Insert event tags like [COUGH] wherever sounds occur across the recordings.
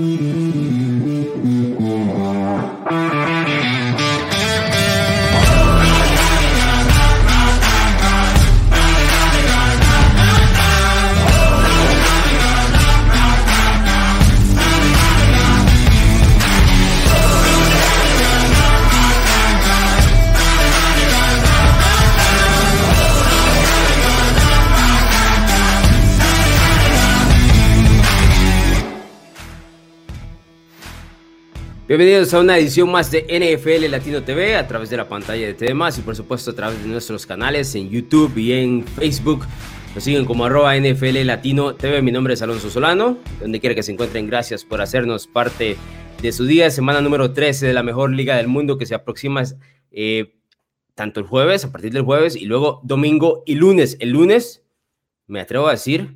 Mm-hmm. Bienvenidos a una edición más de NFL Latino TV a través de la pantalla de TV y por supuesto a través de nuestros canales en YouTube y en Facebook. Nos siguen como NFL Latino TV. Mi nombre es Alonso Solano. Donde quiera que se encuentren, gracias por hacernos parte de su día. Semana número 13 de la mejor liga del mundo que se aproxima eh, tanto el jueves, a partir del jueves, y luego domingo y lunes. El lunes, me atrevo a decir,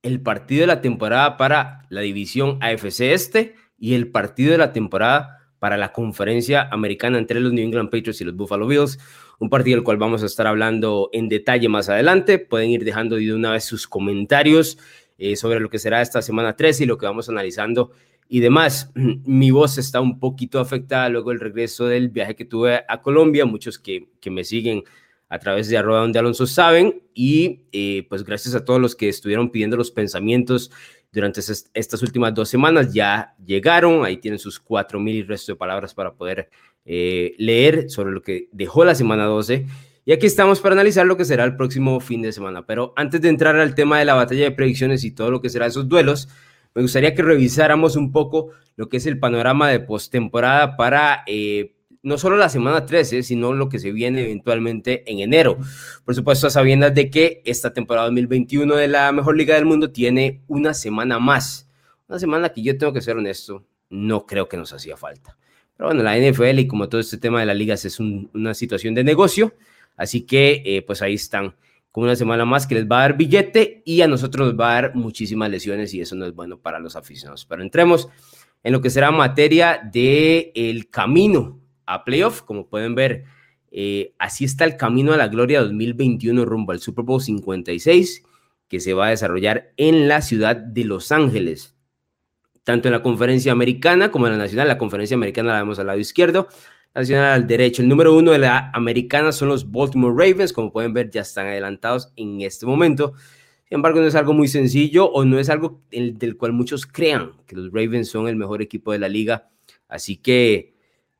el partido de la temporada para la división AFC Este y el partido de la temporada para la conferencia americana entre los New England Patriots y los Buffalo Bills, un partido del cual vamos a estar hablando en detalle más adelante. Pueden ir dejando de una vez sus comentarios eh, sobre lo que será esta semana 13 y lo que vamos analizando y demás. [CLEARS THROAT] Mi voz está un poquito afectada luego del regreso del viaje que tuve a Colombia, muchos que, que me siguen a través de arroba donde Alonso saben y eh, pues gracias a todos los que estuvieron pidiendo los pensamientos durante estas últimas dos semanas ya llegaron, ahí tienen sus cuatro mil y resto de palabras para poder eh, leer sobre lo que dejó la semana 12. Y aquí estamos para analizar lo que será el próximo fin de semana. Pero antes de entrar al tema de la batalla de predicciones y todo lo que será esos duelos, me gustaría que revisáramos un poco lo que es el panorama de postemporada para eh, no solo la semana 13, sino lo que se viene eventualmente en enero. Por supuesto, sabiendo de que esta temporada 2021 de la mejor liga del mundo tiene una semana más. Una semana que yo tengo que ser honesto, no creo que nos hacía falta. Pero bueno, la NFL y como todo este tema de las ligas es una situación de negocio, así que eh, pues ahí están con una semana más que les va a dar billete y a nosotros nos va a dar muchísimas lesiones y eso no es bueno para los aficionados. Pero entremos en lo que será materia del el camino a playoff. Como pueden ver, eh, así está el camino a la gloria 2021 rumbo al Super Bowl 56 que se va a desarrollar en la ciudad de Los Ángeles. Tanto en la conferencia americana como en la nacional. La conferencia americana la vemos al lado izquierdo, nacional al derecho. El número uno de la americana son los Baltimore Ravens. Como pueden ver, ya están adelantados en este momento. Sin embargo, no es algo muy sencillo o no es algo del cual muchos crean que los Ravens son el mejor equipo de la liga. Así que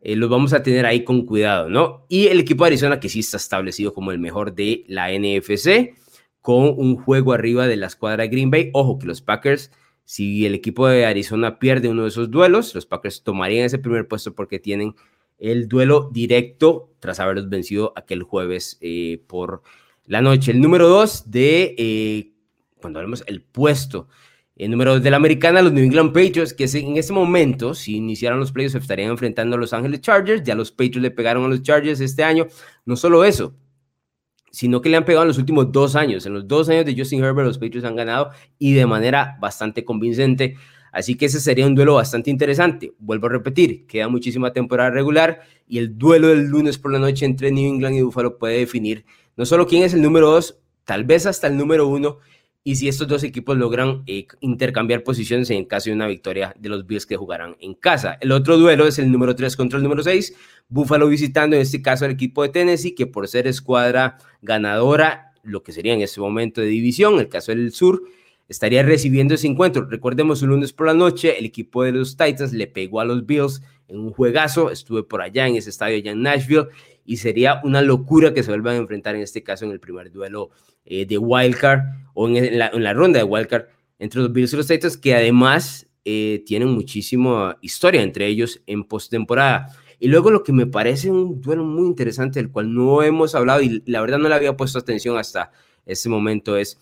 eh, los vamos a tener ahí con cuidado, ¿no? Y el equipo de Arizona, que sí está establecido como el mejor de la NFC, con un juego arriba de la escuadra de Green Bay. Ojo que los Packers, si el equipo de Arizona pierde uno de esos duelos, los Packers tomarían ese primer puesto porque tienen el duelo directo tras haberlos vencido aquel jueves eh, por la noche. El número dos de, eh, cuando hablamos el puesto en número de la americana, los New England Patriots, que en ese momento, si iniciaran los playoffs, estarían enfrentando a Los Ángeles Chargers. Ya los Patriots le pegaron a los Chargers este año. No solo eso, sino que le han pegado en los últimos dos años. En los dos años de Justin Herbert, los Patriots han ganado y de manera bastante convincente. Así que ese sería un duelo bastante interesante. Vuelvo a repetir, queda muchísima temporada regular y el duelo del lunes por la noche entre New England y Buffalo puede definir no solo quién es el número dos, tal vez hasta el número uno y si estos dos equipos logran eh, intercambiar posiciones en caso de una victoria de los Bills que jugarán en casa. El otro duelo es el número 3 contra el número 6, Buffalo visitando en este caso el equipo de Tennessee, que por ser escuadra ganadora, lo que sería en este momento de división, el caso del sur, estaría recibiendo ese encuentro. Recordemos un lunes por la noche, el equipo de los Titans le pegó a los Bills en un juegazo, estuve por allá en ese estadio allá en Nashville y sería una locura que se vuelvan a enfrentar en este caso en el primer duelo eh, de wildcard o en la, ronda de wildcard entre los Bills y los Titans, que además eh, tienen muchísima historia entre ellos en postemporada. Y luego lo que me parece un duelo muy interesante, del cual no hemos hablado y la verdad no le había puesto atención hasta este momento, es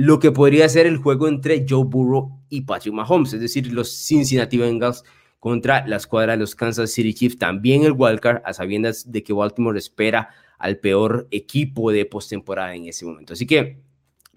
lo que podría ser el juego entre Joe Burrow y Patrick Mahomes, es decir, los Cincinnati Bengals contra la escuadra de los Kansas City Chiefs, también el wildcard, a sabiendas de que Baltimore espera al peor equipo de postemporada en ese momento. Así que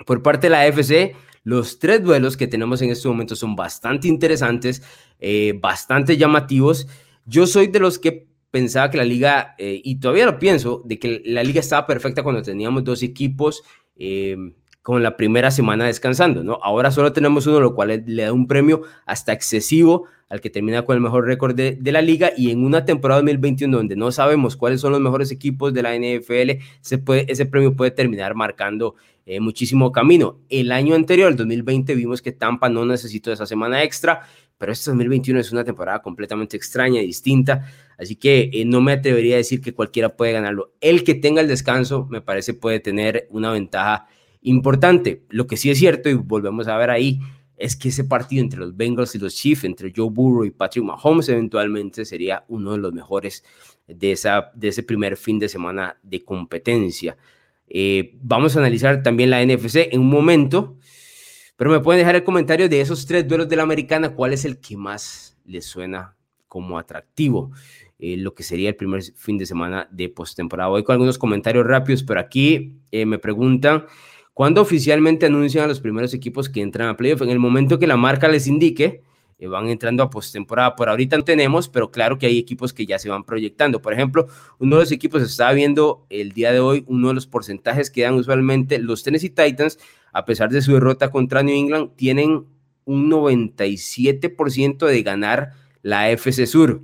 por parte de la AFC, los tres duelos que tenemos en este momento son bastante interesantes, eh, bastante llamativos. Yo soy de los que pensaba que la liga, eh, y todavía lo pienso, de que la liga estaba perfecta cuando teníamos dos equipos eh, con la primera semana descansando, ¿no? Ahora solo tenemos uno, lo cual le da un premio hasta excesivo al que termina con el mejor récord de, la liga y en una temporada 2021 donde no sabemos cuáles son los mejores equipos de la NFL, ese premio puede terminar marcando eh, muchísimo camino. El año anterior, el 2020, vimos que Tampa no necesitó esa semana extra, pero este 2021 es una temporada completamente extraña y distinta, así que eh, no me atrevería a decir que cualquiera puede ganarlo. El que tenga el descanso, me parece, puede tener una ventaja importante. Lo que sí es cierto, y volvemos a ver ahí, es que ese partido entre los Bengals y los Chiefs, entre Joe Burrow y Patrick Mahomes, eventualmente sería uno de los mejores de, esa, de ese primer fin de semana de competencia. Eh, vamos a analizar también la NFC en un momento, pero me pueden dejar el comentario de esos tres duelos de la americana, cuál es el que más les suena como atractivo, eh, lo que sería el primer fin de semana de postemporada. Voy con algunos comentarios rápidos, pero aquí eh, me preguntan ¿Cuándo oficialmente anuncian a los primeros equipos que entran a playoff? En el momento que la marca les indique, eh, van entrando a postemporada. Por ahorita no tenemos, pero claro que hay equipos que ya se van proyectando. Por ejemplo, uno de los equipos estaba viendo el día de hoy, uno de los porcentajes que dan usualmente los Tennessee Titans, a pesar de su derrota contra New England, tienen un 97% de ganar la FC Sur,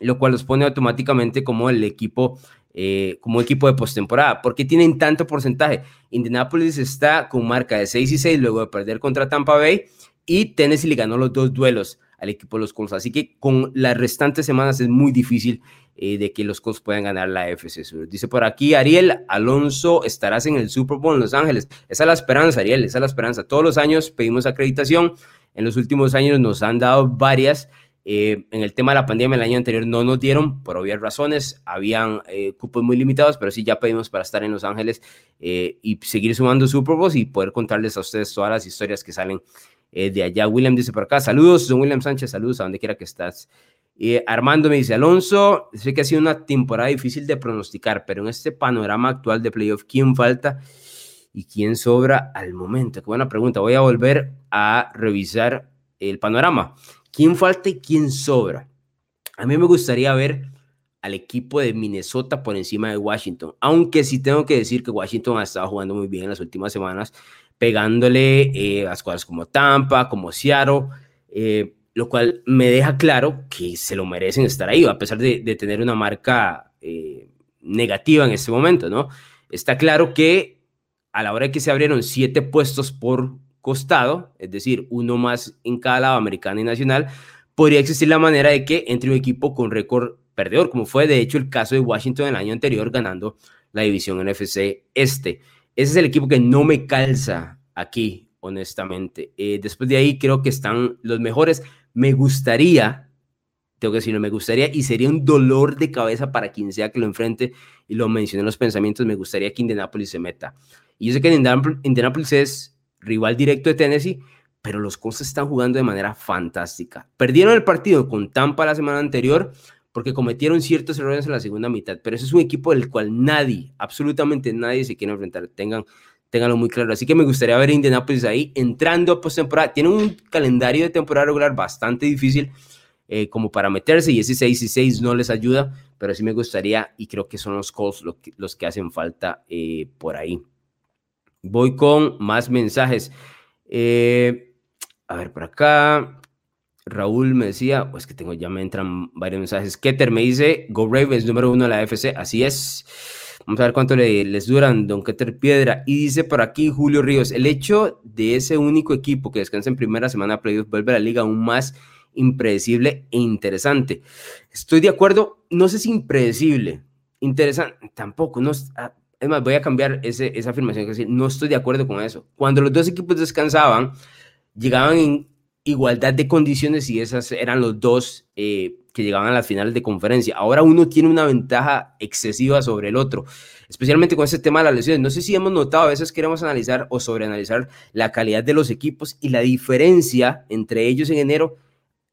lo cual los pone automáticamente como el equipo eh, como equipo de postemporada. ¿Por qué tienen tanto porcentaje? Indianapolis está con marca de 6 y 6 luego de perder contra Tampa Bay y Tennessee le ganó los dos duelos al equipo de los Colts. Así que con las restantes semanas es muy difícil eh, de que los Colts puedan ganar la FC Sur. Dice por aquí Ariel Alonso, estarás en el Super Bowl en Los Ángeles. Esa es la esperanza, Ariel, esa es la esperanza. Todos los años pedimos acreditación. En los últimos años nos han dado varias. Eh, en el tema de la pandemia el año anterior no nos dieron por obvias razones, habían eh, cupos muy limitados, pero sí ya pedimos para estar en Los Ángeles eh, y seguir sumando Super Bowls y poder contarles a ustedes todas las historias que salen de allá. William dice por acá, saludos, don William Sánchez, saludos a donde quiera que estás. Armando me dice, Alonso, sé que ha sido una temporada difícil de pronosticar, pero en este panorama actual de playoff, ¿quién falta y quién sobra al momento? Qué buena pregunta. Voy a volver a revisar el panorama. ¿Quién falta y quién sobra? A mí me gustaría ver al equipo de Minnesota por encima de Washington, aunque sí tengo que decir que Washington ha estado jugando muy bien en las últimas semanas, pegándole eh, a escuadras como Tampa, como Seattle, eh, lo cual me deja claro que se lo merecen estar ahí, a pesar de, tener una marca eh, negativa en este momento, ¿no? Está claro que a la hora de que se abrieron siete puestos por costado, es decir, uno más en cada lado, americano y nacional, podría existir la manera de que entre un equipo con récord perdedor, como fue de hecho el caso de Washington el año anterior ganando la división NFC este. Ese es el equipo que no me calza aquí, honestamente. Eh, después de ahí creo que están los mejores. Me gustaría, tengo que decirlo, me gustaría y sería un dolor de cabeza para quien sea que lo enfrente y lo mencioné en los pensamientos, me gustaría que Indianapolis se meta. Y yo sé que Indianapolis es rival directo de Tennessee, pero los Colts están jugando de manera fantástica. Perdieron el partido con Tampa la semana anterior porque cometieron ciertos errores en la segunda mitad, pero ese es un equipo del cual nadie, absolutamente nadie se quiere enfrentar. Tengan, ténganlo muy claro. Así que me gustaría ver a Indianapolis ahí entrando a postemporada. Tienen un calendario de temporada regular bastante difícil eh, como para meterse y ese 6 y 6 no les ayuda, pero sí me gustaría y creo que son los Colts los que, hacen falta eh, por ahí. Voy con más mensajes. Eh, a ver, por acá. Raúl me decía, pues que tengo, ya me entran varios mensajes. Keter me dice, Go Ravens, número uno de la FC. Así es. Vamos a ver cuánto les duran, Don Keter Piedra. Y dice por aquí Julio Ríos, el hecho de ese único equipo que descansa en primera semana playoff vuelve a la liga aún más impredecible e interesante. Estoy de acuerdo, no sé si impredecible, interesante, tampoco, no, ah, es más, voy a cambiar esa afirmación, que decir, no estoy de acuerdo con eso. Cuando los dos equipos descansaban, llegaban en igualdad de condiciones y esas eran los dos eh, que llegaban a las finales de conferencia. Ahora uno tiene una ventaja excesiva sobre el otro, especialmente con ese tema de las lesiones. No sé si hemos notado, a veces queremos analizar o sobreanalizar la calidad de los equipos y la diferencia entre ellos en enero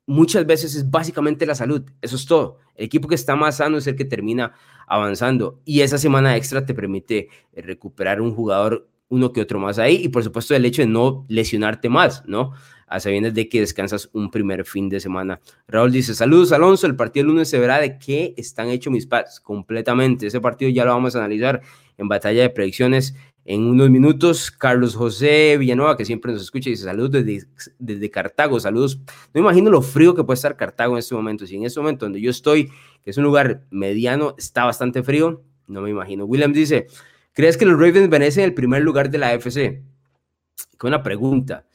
muchas veces es básicamente la salud. Eso es todo. El equipo que está más sano es el que termina avanzando y esa semana extra te permite eh, recuperar un jugador uno que otro más ahí y por supuesto el hecho de no lesionarte más, ¿no? A sabiendas de que descansas un primer fin de semana. Raúl dice, saludos Alonso, el partido del lunes se verá de qué están hechos mis pads completamente. Ese partido ya lo vamos a analizar en batalla de predicciones en unos minutos. Carlos José Villanueva, que siempre nos escucha, dice saludos desde, desde Cartago, saludos. No imagino lo frío que puede estar Cartago en este momento. Si en este momento donde yo estoy, que es un lugar mediano, está bastante frío, no me imagino. William dice, ¿crees que los Ravens merecen el primer lugar de la AFC? Qué una pregunta,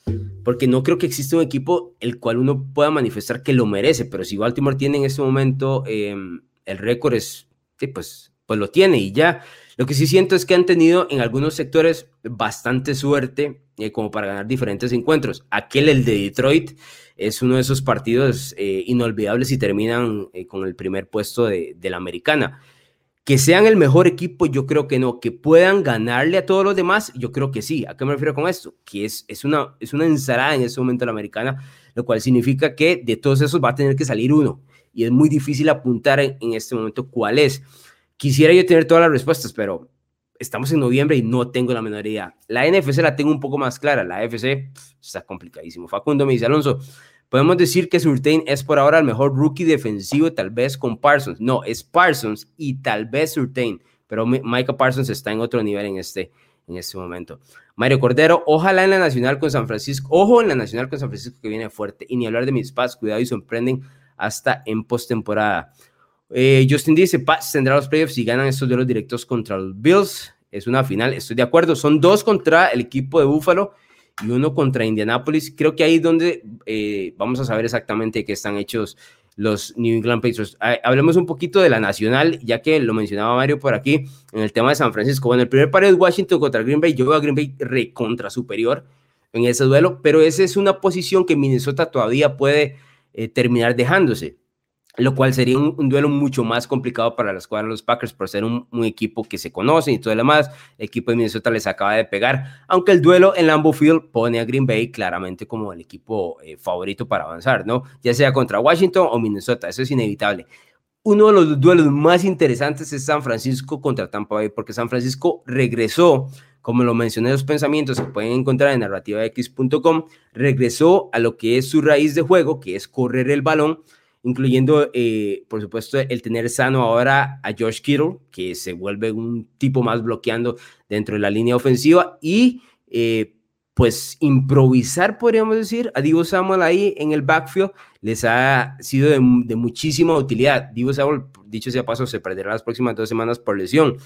porque no creo que exista un equipo el cual uno pueda manifestar que lo merece, pero si Baltimore tiene en este momento em, el récord es, sí, pues, pues lo tiene y ya. Lo que sí siento es que han tenido en algunos sectores bastante suerte eh, como para ganar diferentes encuentros. Aquel, el de Detroit, es uno de esos partidos eh, inolvidables y terminan eh, con el primer puesto de, la americana. Que sean el mejor equipo, yo creo que no. Que puedan ganarle a todos los demás, yo creo que sí. ¿A qué me refiero con esto? Que es, es, una, es una ensalada en ese momento la americana, lo cual significa que de todos esos va a tener que salir uno. Y es muy difícil apuntar en este momento cuál es. Quisiera yo tener todas las respuestas, pero estamos en noviembre y no tengo la menor idea. La NFC la tengo un poco más clara, la AFC está complicadísimo. Facundo me dice, Alonso, podemos decir que Surtain es por ahora el mejor rookie defensivo, tal vez con Parsons. No, es Parsons y tal vez Surtain, pero Micah Parsons está en otro nivel en este, en este momento. Mario Cordero, ojalá en la Nacional con San Francisco, ojo en la Nacional con San Francisco que viene fuerte, y ni hablar de mis pads, cuidado y sorprenden hasta en postemporada. Eh, Justin dice, Pats tendrá los playoffs si ganan estos duelos directos contra los Bills. Es una final, estoy de acuerdo. Son dos contra el equipo de Buffalo y uno contra Indianapolis. Creo que ahí es donde eh, vamos a saber exactamente qué están hechos los New England Patriots. Ah, hablemos un poquito de la nacional, ya que lo mencionaba Mario por aquí en el tema de San Francisco. Bueno, el primer par es Washington contra Green Bay. Yo veo a Green Bay recontra superior en ese duelo, pero esa es una posición que Minnesota todavía puede eh, terminar dejándose lo cual sería un, duelo mucho más complicado para la escuadra de los Packers por ser un, equipo que se conoce y todo lo demás. El equipo de Minnesota les acaba de pegar, aunque el duelo en Lambeau Field pone a Green Bay claramente como el equipo eh, favorito para avanzar, ¿no? Ya sea contra Washington o Minnesota, eso es inevitable. Uno de los duelos más interesantes es San Francisco contra Tampa Bay, porque San Francisco regresó, como lo mencioné en los pensamientos que pueden encontrar en narrativax.com, regresó a lo que es su raíz de juego, que es correr el balón incluyendo, eh, por supuesto, el tener sano ahora a George Kittle, que se vuelve un tipo más bloqueando dentro de la línea ofensiva, y eh, pues improvisar, podríamos decir, a Divo Samuel ahí en el backfield les ha sido de, muchísima utilidad. Divo Samuel, dicho sea paso, se perderá las próximas dos semanas por lesión.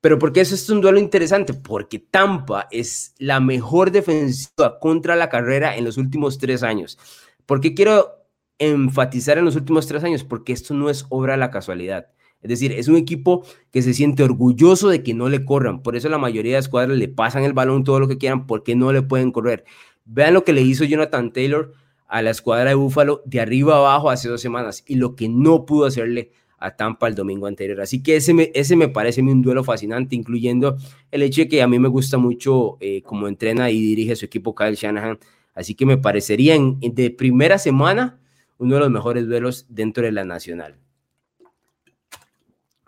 Pero ¿por qué eso es un duelo interesante? Porque Tampa es la mejor defensiva contra la carrera en los últimos tres años. ¿Por qué quiero enfatizar en los últimos tres años, porque esto no es obra de la casualidad. Es decir, es un equipo que se siente orgulloso de que no le corran. Por eso la mayoría de escuadras le pasan el balón todo lo que quieran porque no le pueden correr. Vean lo que le hizo Jonathan Taylor a la escuadra de Búfalo de arriba abajo hace dos semanas y lo que no pudo hacerle a Tampa el domingo anterior. Así que ese me, ese me parece un duelo fascinante, incluyendo el hecho de que a mí me gusta mucho eh, cómo entrena y dirige su equipo Kyle Shanahan. Así que me parecería de primera semana uno de los mejores duelos dentro de la nacional.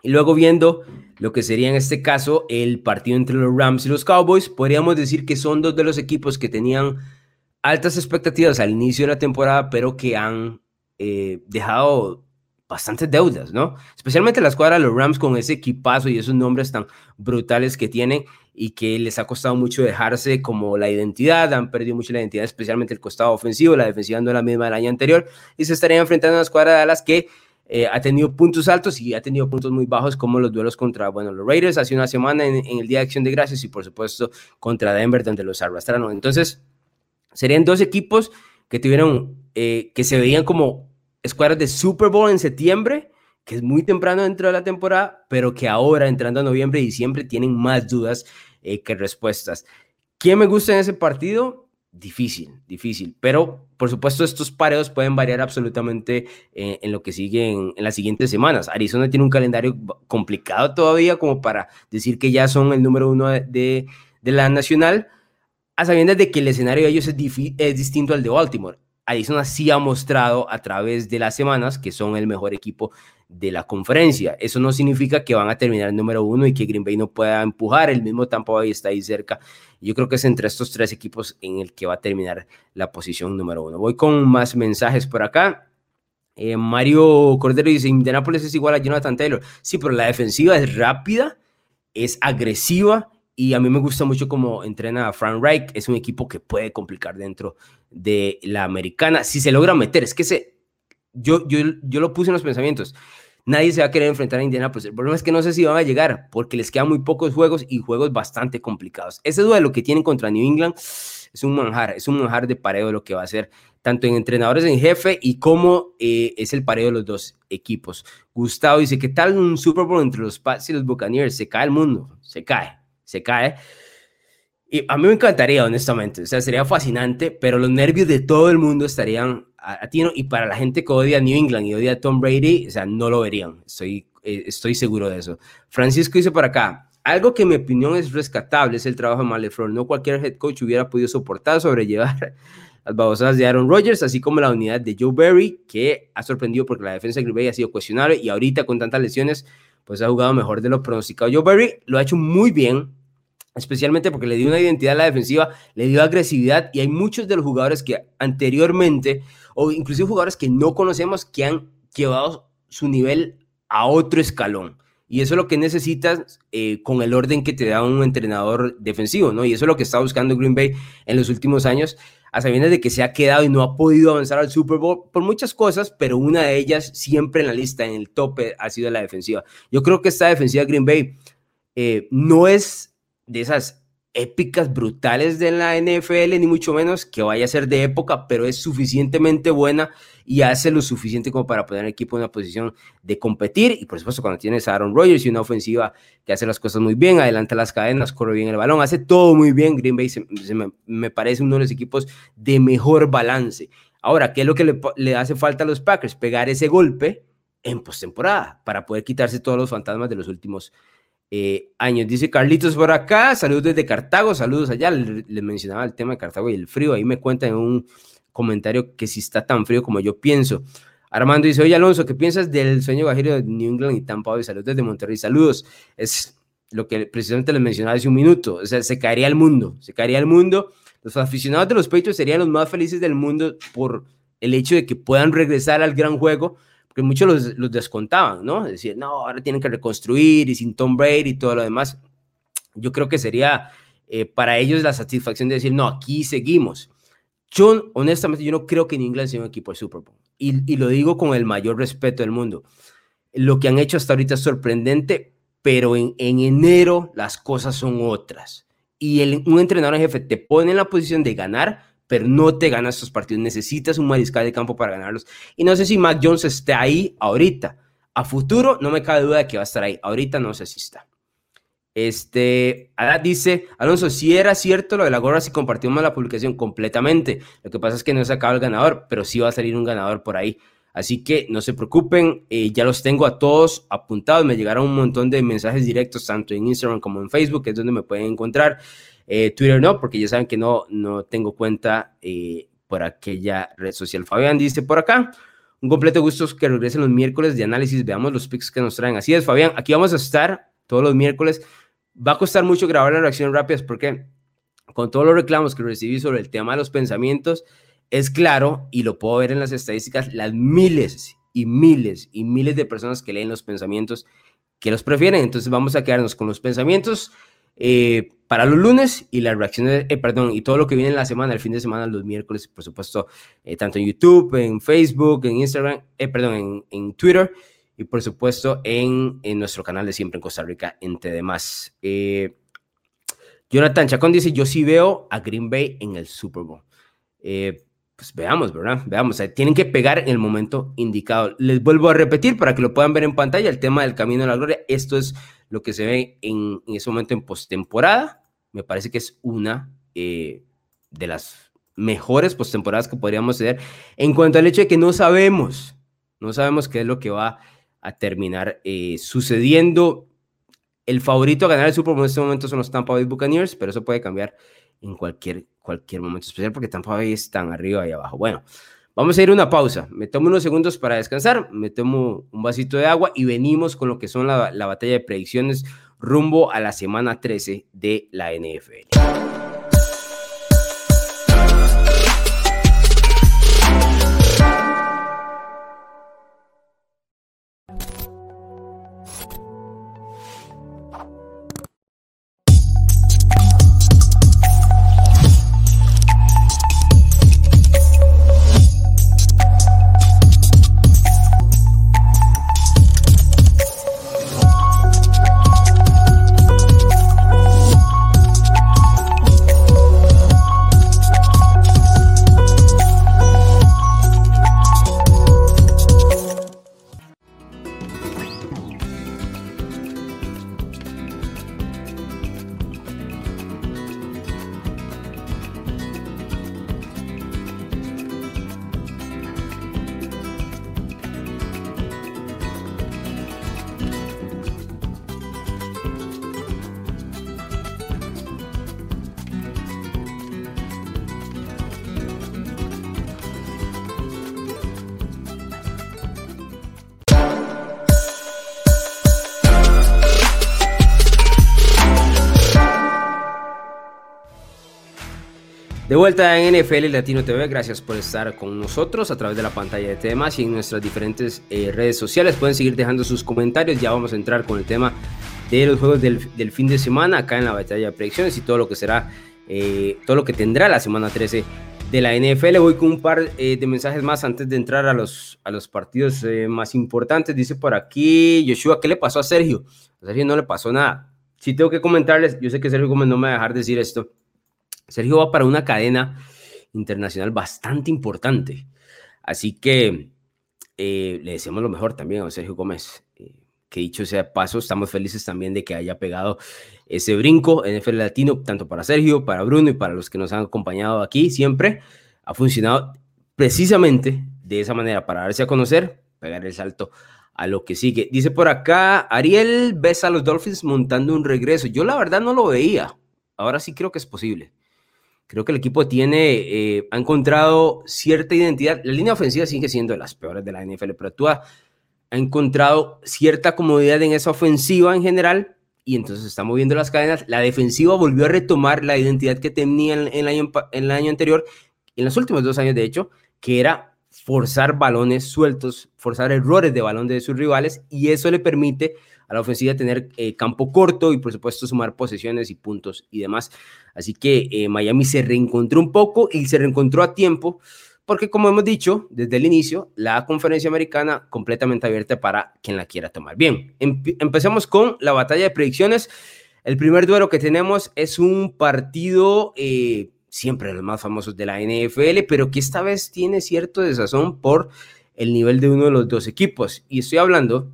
Y luego viendo lo que sería en este caso el partido entre los Rams y los Cowboys, podríamos decir que son dos de los equipos que tenían altas expectativas al inicio de la temporada, pero que han eh, dejado bastantes deudas, ¿no? Especialmente la escuadra de los Rams con ese equipazo y esos nombres tan brutales que tienen y que les ha costado mucho dejarse como la identidad, han perdido mucho la identidad, especialmente el costado ofensivo, la defensiva no es la misma del año anterior y se estarían enfrentando a una escuadra de Dallas que eh, ha tenido puntos altos y ha tenido puntos muy bajos como los duelos contra, bueno, los Raiders hace una semana en, el Día de Acción de Gracias y por supuesto contra Denver donde los arrastraron. Entonces, serían dos equipos que tuvieron, eh, que se veían como escuadras de Super Bowl en septiembre, que es muy temprano dentro de la temporada, pero que ahora, entrando a noviembre y diciembre, tienen más dudas eh, que respuestas. ¿Quién me gusta en ese partido? Difícil, difícil, pero por supuesto estos pareos pueden variar absolutamente eh, en lo que sigue en, las siguientes semanas. Arizona tiene un calendario complicado todavía como para decir que ya son el número uno de, de, la nacional, a sabiendas de que el escenario de ellos es, es distinto al de Baltimore. Arizona sí ha mostrado a través de las semanas que son el mejor equipo de la conferencia. Eso no significa que van a terminar el número uno y que Green Bay no pueda empujar. El mismo Tampa Bay está ahí cerca. Yo creo que es entre estos tres equipos en el que va a terminar la posición número uno. Voy con más mensajes por acá. Eh, Mario Cordero dice, Indianapolis es igual a Jonathan Taylor. Sí, pero la defensiva es rápida, es agresiva y a mí me gusta mucho cómo entrena a Frank Reich. Es un equipo que puede complicar dentro de la americana. Si se logra meter, es que se, yo, yo, yo lo puse en los pensamientos. Nadie se va a querer enfrentar a Indiana, pues el problema es que no sé si van a llegar porque les quedan muy pocos juegos y juegos bastante complicados. Ese duelo que tienen contra New England es un manjar, es un manjar de pareo lo que va a ser tanto en entrenadores en jefe y como eh, es el pareo de los dos equipos. Gustavo dice, ¿qué tal un Super Bowl entre los Pats y los Buccaneers? Se cae el mundo, se cae se cae. A mí me encantaría, honestamente, o sea, sería fascinante, pero los nervios de todo el mundo estarían a, ti y para la gente que odia a New England y odia a Tom Brady, o sea, no lo verían, estoy, eh, estoy seguro de eso. Francisco dice por acá, algo que en mi opinión es rescatable es el trabajo de Maleflor, no cualquier head coach hubiera podido soportar, sobrellevar [LAUGHS] las babosadas de Aaron Rodgers, así como la unidad de Joe Barry, que ha sorprendido porque la defensa de Green Bay ha sido cuestionable y ahorita con tantas lesiones, pues ha jugado mejor de lo pronosticado. Joe Barry lo ha hecho muy bien, especialmente porque le dio una identidad a la defensiva, le dio agresividad y hay muchos de los jugadores que anteriormente, o inclusive jugadores que no conocemos, que han llevado su nivel a otro escalón. Y eso es lo que necesitas eh, con el orden que te da un entrenador defensivo, ¿no? Y eso es lo que está buscando Green Bay en los últimos años, a sabiendas de que se ha quedado y no ha podido avanzar al Super Bowl por muchas cosas, pero una de ellas siempre en la lista, en el tope, ha sido la defensiva. Yo creo que esta defensiva de Green Bay eh, no es de esas épicas brutales de la NFL, ni mucho menos que vaya a ser de época, pero es suficientemente buena y hace lo suficiente como para poner al equipo en una posición de competir. Y por supuesto, cuando tienes a Aaron Rodgers y una ofensiva que hace las cosas muy bien, adelanta las cadenas, corre bien el balón, hace todo muy bien. Green Bay me, me, parece uno de los equipos de mejor balance. Ahora, ¿qué es lo que le, le hace falta a los Packers? Pegar ese golpe en postemporada para poder quitarse todos los fantasmas de los últimos eh, años. Dice Carlitos por acá, saludos desde Cartago, saludos allá. Les mencionaba el tema de Cartago y el frío. Ahí me cuentan en un comentario que si está tan frío como yo pienso. Armando dice, oye Alonso, ¿qué piensas del sueño bajero de New England y Tampa Bay? Saludos desde Monterrey, saludos. Es lo que precisamente les mencionaba hace un minuto. O sea, se caería el mundo, se caería el mundo. Los aficionados de los Patriots serían los más felices del mundo por el hecho de que puedan regresar al gran juego, que muchos los, los, descontaban, ¿no? Decían, no, ahora tienen que reconstruir y sin Tom Brady y todo lo demás. Yo creo que sería eh, para ellos la satisfacción de decir, no, aquí seguimos. Yo, honestamente, yo no creo que en England sea un equipo de Super Bowl. Y, y, lo digo con el mayor respeto del mundo. Lo que han hecho hasta ahorita es sorprendente, pero en, en enero las cosas son otras. Y el, un entrenador en jefe te pone en la posición de ganar, pero no te ganas estos partidos. Necesitas un mariscal de campo para ganarlos. Y no sé si Mac Jones esté ahí ahorita. A futuro no me cabe duda de que va a estar ahí. Ahorita no sé si está. Este, dice, Alonso, si era cierto lo de la gorra, si compartimos la publicación completamente. Lo que pasa es que no he sacado el ganador, pero sí va a salir un ganador por ahí. Así que no se preocupen, eh, ya los tengo a todos apuntados. Me llegaron un montón de mensajes directos, tanto en Instagram como en Facebook, que es donde me pueden encontrar. Eh, Twitter no, porque ya saben que no, no tengo cuenta eh, por aquella red social. Fabián dice por acá, un completo gusto que regresen los miércoles de análisis, veamos los pics que nos traen. Así es, Fabián, aquí vamos a estar todos los miércoles. Va a costar mucho grabar las reacciones rápidas porque con todos los reclamos que recibí sobre el tema de los pensamientos, es claro, y lo puedo ver en las estadísticas, las miles y miles y miles de personas que leen los pensamientos que los prefieren. Entonces vamos a quedarnos con los pensamientos eh, para los lunes y las reacciones, eh, perdón, y todo lo que viene en la semana, el fin de semana, los miércoles, por supuesto, eh, tanto en YouTube, en Facebook, en Instagram, perdón, en, Twitter y por supuesto en, en, nuestro canal de Siempre en Costa Rica, entre demás. Jonathan Chacón dice, yo sí veo a Green Bay en el Super Bowl. pues veamos, ¿verdad? Veamos, tienen que pegar en el momento indicado. Les vuelvo a repetir para que lo puedan ver en pantalla, el tema del Camino de la Gloria. Esto es lo que se ve en, ese momento en postemporada. Me parece que es una eh, de las mejores postemporadas que podríamos tener en cuanto al hecho de que no sabemos, no sabemos qué es lo que va a terminar eh, sucediendo. El favorito a ganar el Super Bowl en este momento son los Tampa Bay Buccaneers, pero eso puede cambiar en cualquier, cualquier momento, especial porque Tampa Bay están arriba y abajo. Bueno, Vamos a ir a una pausa. Me tomo unos segundos para descansar, me tomo un vasito de agua y venimos con lo que son la, la batalla de predicciones rumbo a la semana 13 de la NFL. De vuelta en NFL Latino TV, gracias por estar con nosotros a través de la pantalla de temas y en nuestras diferentes eh, redes sociales. Pueden seguir dejando sus comentarios. Ya vamos a entrar con el tema de los juegos del, fin de semana acá en la batalla de predicciones y todo lo que será, eh, todo lo que tendrá la semana 13 de la NFL. Voy con un par eh, de mensajes más antes de entrar a los, a los partidos más importantes. Dice por aquí Joshua, ¿qué le pasó a Sergio? A Sergio no le pasó nada. Sí tengo que comentarles, yo sé que Sergio Gómez no me va a dejar decir esto Sergio va para una cadena internacional bastante importante. Así que eh, le deseamos lo mejor también a Sergio Gómez. Eh, que dicho sea paso, estamos felices también de que haya pegado ese brinco en NFL Latino, tanto para Sergio, para Bruno y para los que nos han acompañado aquí siempre. Ha funcionado precisamente de esa manera para darse a conocer, pegar el salto a lo que sigue. Dice por acá, Ariel, ves a los Dolphins montando un regreso. Yo la verdad no lo veía. Ahora sí creo que es posible. Creo que el equipo tiene, eh, ha encontrado cierta identidad. La línea ofensiva sigue siendo de las peores de la NFL, pero tú ha, encontrado cierta comodidad en esa ofensiva en general y entonces está moviendo las cadenas. La defensiva volvió a retomar la identidad que tenía en, el, año, en el año anterior, en los últimos dos años de hecho, que era forzar balones sueltos, forzar errores de balón de sus rivales y eso le permite a la ofensiva tener eh, campo corto y por supuesto sumar posesiones y puntos y demás. Así que eh, Miami se reencontró un poco y se reencontró a tiempo porque como hemos dicho desde el inicio, la conferencia americana completamente abierta para quien la quiera tomar. Bien, empecemos con la batalla de predicciones. El primer duelo que tenemos es un partido... Eh, siempre los más famosos de la NFL, pero que esta vez tiene cierto desazón por el nivel de uno de los dos equipos. Y estoy hablando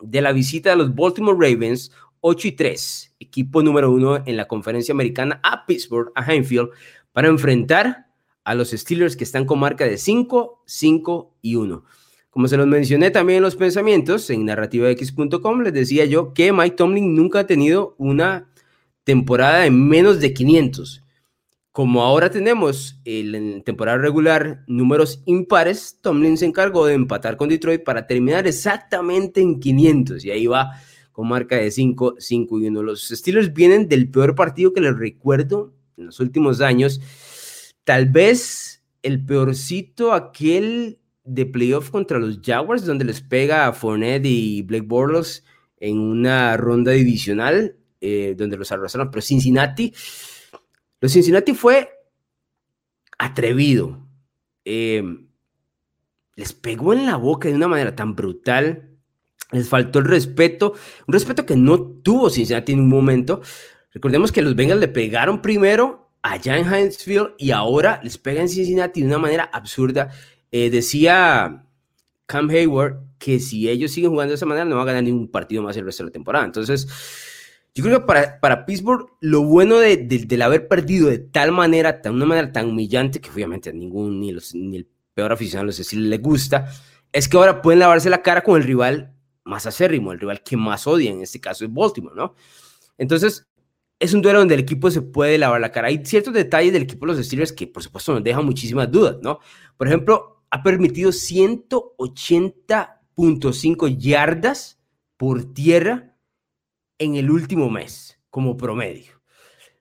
de la visita de los Baltimore Ravens 8 y 3, equipo número uno en la conferencia americana a Pittsburgh, a Heinfield, para enfrentar a los Steelers que están con marca de 5, 5 y 1. Como se los mencioné también en los pensamientos en narrativax.com, les decía yo que Mike Tomlin nunca ha tenido una temporada de menos de 500. Como ahora tenemos en temporada regular números impares, Tomlin se encargó de empatar con Detroit para terminar exactamente en 500 y ahí va con marca de 5, 5 y 1. Los Steelers vienen del peor partido que les recuerdo en los últimos años. Tal vez el peorcito aquel de playoff contra los Jaguars, donde les pega a Fournette y Blake Bortles en una ronda divisional, eh, donde los arrasaron, pero Cincinnati los Cincinnati fue atrevido. Eh, les pegó en la boca de una manera tan brutal. Les faltó el respeto, un respeto que no tuvo Cincinnati en un momento. Recordemos que los Bengals le pegaron primero allá en Hinesfield y ahora les pegan en Cincinnati de una manera absurda. Eh, decía Cam Hayward que si ellos siguen jugando de esa manera no van a ganar ningún partido más el resto de la temporada. Entonces, yo creo que para, para Pittsburgh lo bueno de, del haber perdido de tal manera, de una manera tan humillante, que obviamente a ningún, ni, los, ni el peor aficionado, no sé si le gusta, es que ahora pueden lavarse la cara con el rival más acérrimo, el rival que más odia, en este caso es Baltimore, ¿no? Entonces, es un duelo donde el equipo se puede lavar la cara. Hay ciertos detalles del equipo de los Steelers que, por supuesto, nos dejan muchísimas dudas, ¿no? Por ejemplo, ha permitido 180.5 yardas por tierra en el último mes como promedio.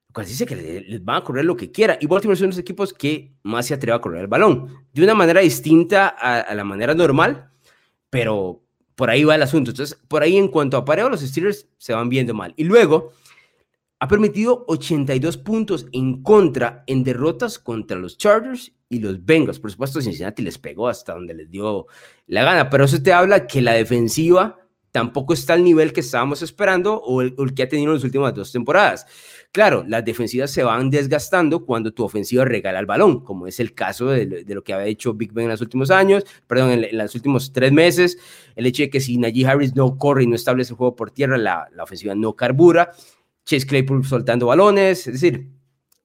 Lo cual dice que les van a correr lo que quiera. Y Baltimore son los equipos que más se atreve a correr el balón. De una manera distinta a, la manera normal, pero por ahí va el asunto. Entonces, por ahí en cuanto a pareo, los Steelers se van viendo mal. Y luego, ha permitido 82 puntos en contra en derrotas contra los Chargers y los Bengals. Por supuesto, Cincinnati les pegó hasta donde les dio la gana, pero eso te habla que la defensiva tampoco está al nivel que estábamos esperando o el, que ha tenido en las últimas dos temporadas. Claro, las defensivas se van desgastando cuando tu ofensiva regala el balón, como es el caso de, lo que había hecho Big Ben en los últimos años, perdón, en, los últimos tres meses. El hecho de que si Najee Harris no corre y no establece el juego por tierra, la, la ofensiva no carbura. Chase Claypool soltando balones, es decir,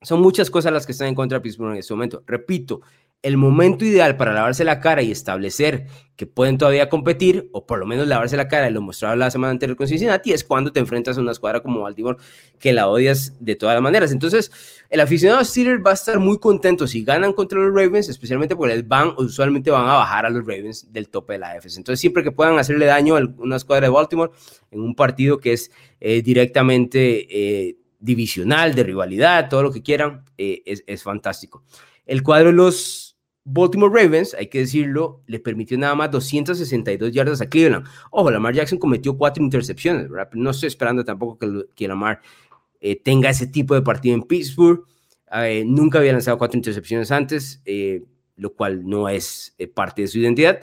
son muchas cosas las que están en contra de Pittsburgh en este momento. Repito, el momento ideal para lavarse la cara y establecer que pueden todavía competir, o por lo menos lavarse la cara, y lo mostraba la semana anterior con Cincinnati, es cuando te enfrentas a una escuadra como Baltimore que la odias de todas las maneras. Entonces, el aficionado Steelers va a estar muy contento si ganan contra los Ravens, especialmente porque les van, usualmente van a bajar a los Ravens del tope de la AFC. Entonces, siempre que puedan hacerle daño a una escuadra de Baltimore en un partido que es eh, directamente... Eh, divisional, de rivalidad, todo lo que quieran, eh, es, es, fantástico. El cuadro de los Baltimore Ravens, hay que decirlo, le permitió nada más 262 yardas a Cleveland. Ojo, Lamar Jackson cometió cuatro intercepciones, ¿verdad? No estoy esperando tampoco que, que Lamar eh, tenga ese tipo de partido en Pittsburgh. Eh, nunca había lanzado cuatro intercepciones antes, lo cual no es parte de su identidad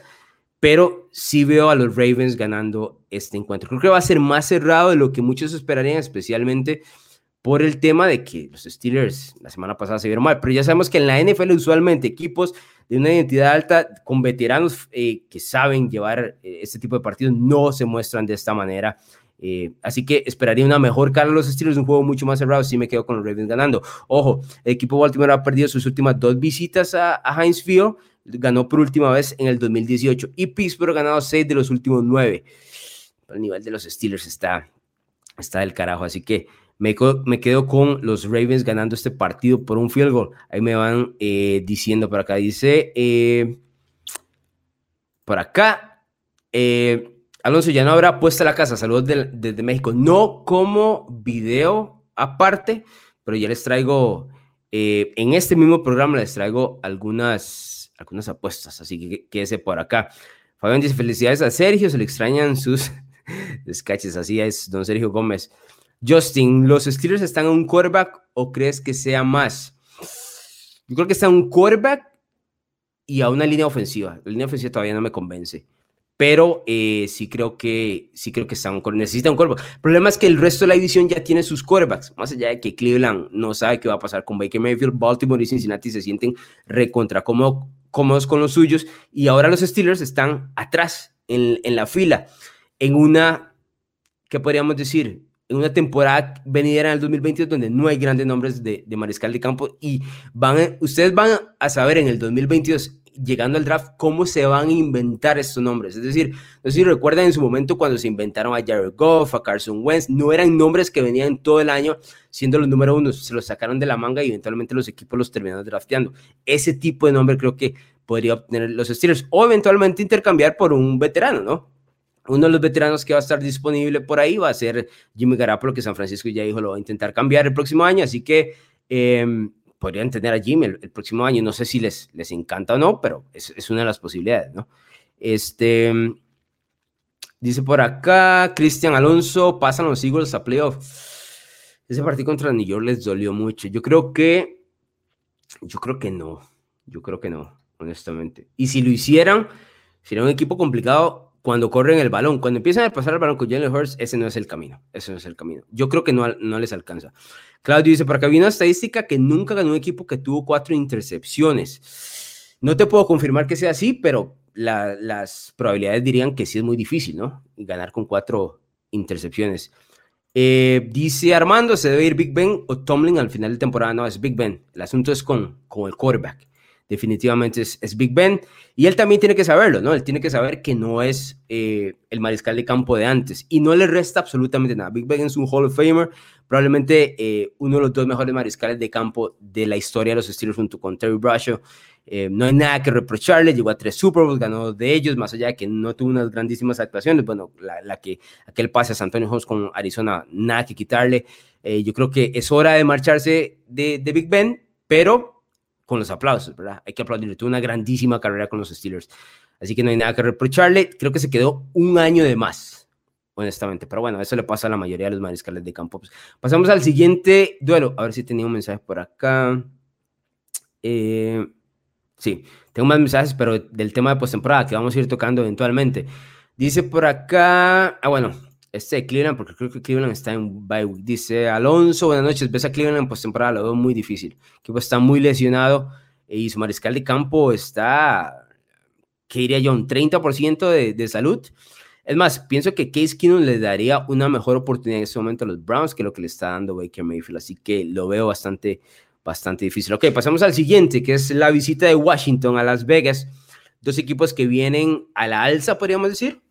pero sí veo a los Ravens ganando este encuentro. Creo que va a ser más cerrado de lo que muchos esperarían, especialmente por el tema de que los Steelers la semana pasada se vieron mal, pero ya sabemos que en la NFL usualmente equipos de una identidad alta con veteranos eh, que saben llevar eh, este tipo de partidos no se muestran de esta manera. Eh, así que esperaría una mejor cara a los Steelers, un juego mucho más cerrado. Si me quedo con los Ravens ganando. Ojo, el equipo Baltimore ha perdido sus últimas dos visitas a, a Heinz Field ganó por última vez en el 2018 y Pittsburgh ha ganado seis de los últimos nueve. El nivel de los Steelers está, está del carajo, así que me, me quedo con los Ravens ganando este partido por un field goal. Ahí me van eh, diciendo por acá, dice, eh, por acá, eh, Alonso, ya no habrá puesta la casa, saludos desde México, no como video aparte, pero ya les traigo, en este mismo programa les traigo algunas algunas apuestas, así que quédese por acá. Fabián dice, felicidades a Sergio, se le extrañan sus [LAUGHS] descaches, así es, don Sergio Gómez. Justin, ¿los Steelers están en un quarterback o crees que sea más? Yo creo que está en un quarterback y a una línea ofensiva. La línea ofensiva todavía no me convence pero eh, sí creo que sí creo que está un, necesita un quarterback. El problema es que el resto de la división ya tiene sus quarterbacks, más allá de que Cleveland no sabe qué va a pasar con Baker Mayfield, Baltimore y Cincinnati se sienten recontra cómodos con los suyos y ahora los Steelers están atrás en, en la fila en una, ¿qué podríamos decir? En una temporada venidera en el 2022 donde no hay grandes nombres de, mariscal de campo y van, ustedes van a saber en el 2022 llegando al draft, cómo se van a inventar estos nombres. Es decir, no sé si recuerdan en su momento cuando se inventaron a Jared Goff, a Carson Wentz, no eran nombres que venían todo el año siendo los número uno, se los sacaron de la manga y eventualmente los equipos los terminaron drafteando. Ese tipo de nombre creo que podría obtener los Steelers o eventualmente intercambiar por un veterano, ¿no? Uno de los veteranos que va a estar disponible por ahí va a ser Jimmy Garoppolo, que San Francisco ya dijo lo va a intentar cambiar el próximo año, así que eh, podrían tener a Jimmy el, próximo año. No sé si les, les encanta o no, pero es, es, una de las posibilidades, ¿no? Este, dice por acá, Cristian Alonso, pasan los Eagles a playoff. Ese partido contra New York les dolió mucho. Yo creo que, yo creo que no, yo creo que no, honestamente. Y si lo hicieran, sería un equipo complicado cuando corren el balón, cuando empiezan a pasar el balón con Jalen Hurts, ese no es el camino, ese no es el camino. Yo creo que no, no les alcanza. Claudio dice, por acá había una estadística que nunca ganó un equipo que tuvo cuatro intercepciones. No te puedo confirmar que sea así, pero las probabilidades dirían que sí es muy difícil, ¿no? Ganar con cuatro intercepciones. Eh, dice Armando, ¿se debe ir Big Ben o Tomlin al final de temporada? No, es Big Ben. El asunto es con, con el quarterback definitivamente es, Big Ben. Y él también tiene que saberlo, ¿no? Él tiene que saber que no es eh, el mariscal de campo de antes y no le resta absolutamente nada. Big Ben es un Hall of Famer, probablemente eh, uno de los dos mejores mariscales de campo de la historia de los Steelers junto con Terry Bradshaw. Eh, no hay nada que reprocharle, llegó a tres Super Bowls, ganó de ellos, más allá de que no tuvo unas grandísimas actuaciones. Bueno, la, que aquel pase a San Antonio Holmes con Arizona, nada que quitarle. yo creo que es hora de marcharse de, de Big Ben, pero con los aplausos, ¿verdad? Hay que aplaudirle. Tuvo una grandísima carrera con los Steelers. Así que no hay nada que reprocharle. Creo que se quedó un año de más, honestamente. Pero bueno, eso le pasa a la mayoría de los mariscales de campo. Pues, pasamos al siguiente duelo. A ver si tenía un mensaje por acá. Eh, sí, tengo más mensajes, pero del tema de postemporada que vamos a ir tocando eventualmente. Dice por acá. Ah, bueno, este de Cleveland, porque creo que Cleveland está en bye Dice Alonso, buenas noches, ves a Cleveland en postemporada, lo veo muy difícil. El equipo está muy lesionado y su mariscal de campo está, ¿qué diría yo? Un 30% de, de salud. Es más, pienso que Case Keenum le daría una mejor oportunidad en este momento a los Browns que lo que le está dando Baker Mayfield. Así que lo veo bastante, bastante difícil. Ok, pasamos al siguiente, que es la visita de Washington a Las Vegas. Dos equipos que vienen a la alza, podríamos decir.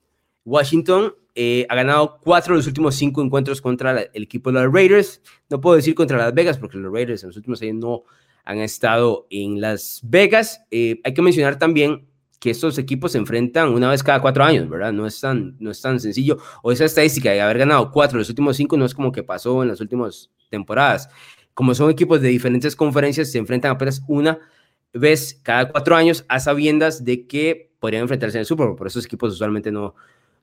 Washington eh, ha ganado cuatro de los últimos cinco encuentros contra el equipo de los Raiders. No puedo decir contra Las Vegas porque los Raiders en los últimos años no han estado en Las Vegas. Eh, hay que mencionar también que estos equipos se enfrentan una vez cada cuatro años, ¿verdad? No es tan, no es tan sencillo. O esa estadística de haber ganado cuatro de los últimos cinco no es como que pasó en las últimas temporadas. Como son equipos de diferentes conferencias, se enfrentan apenas una vez cada cuatro años a sabiendas de que podrían enfrentarse en el Super Bowl. Por esos equipos usualmente no,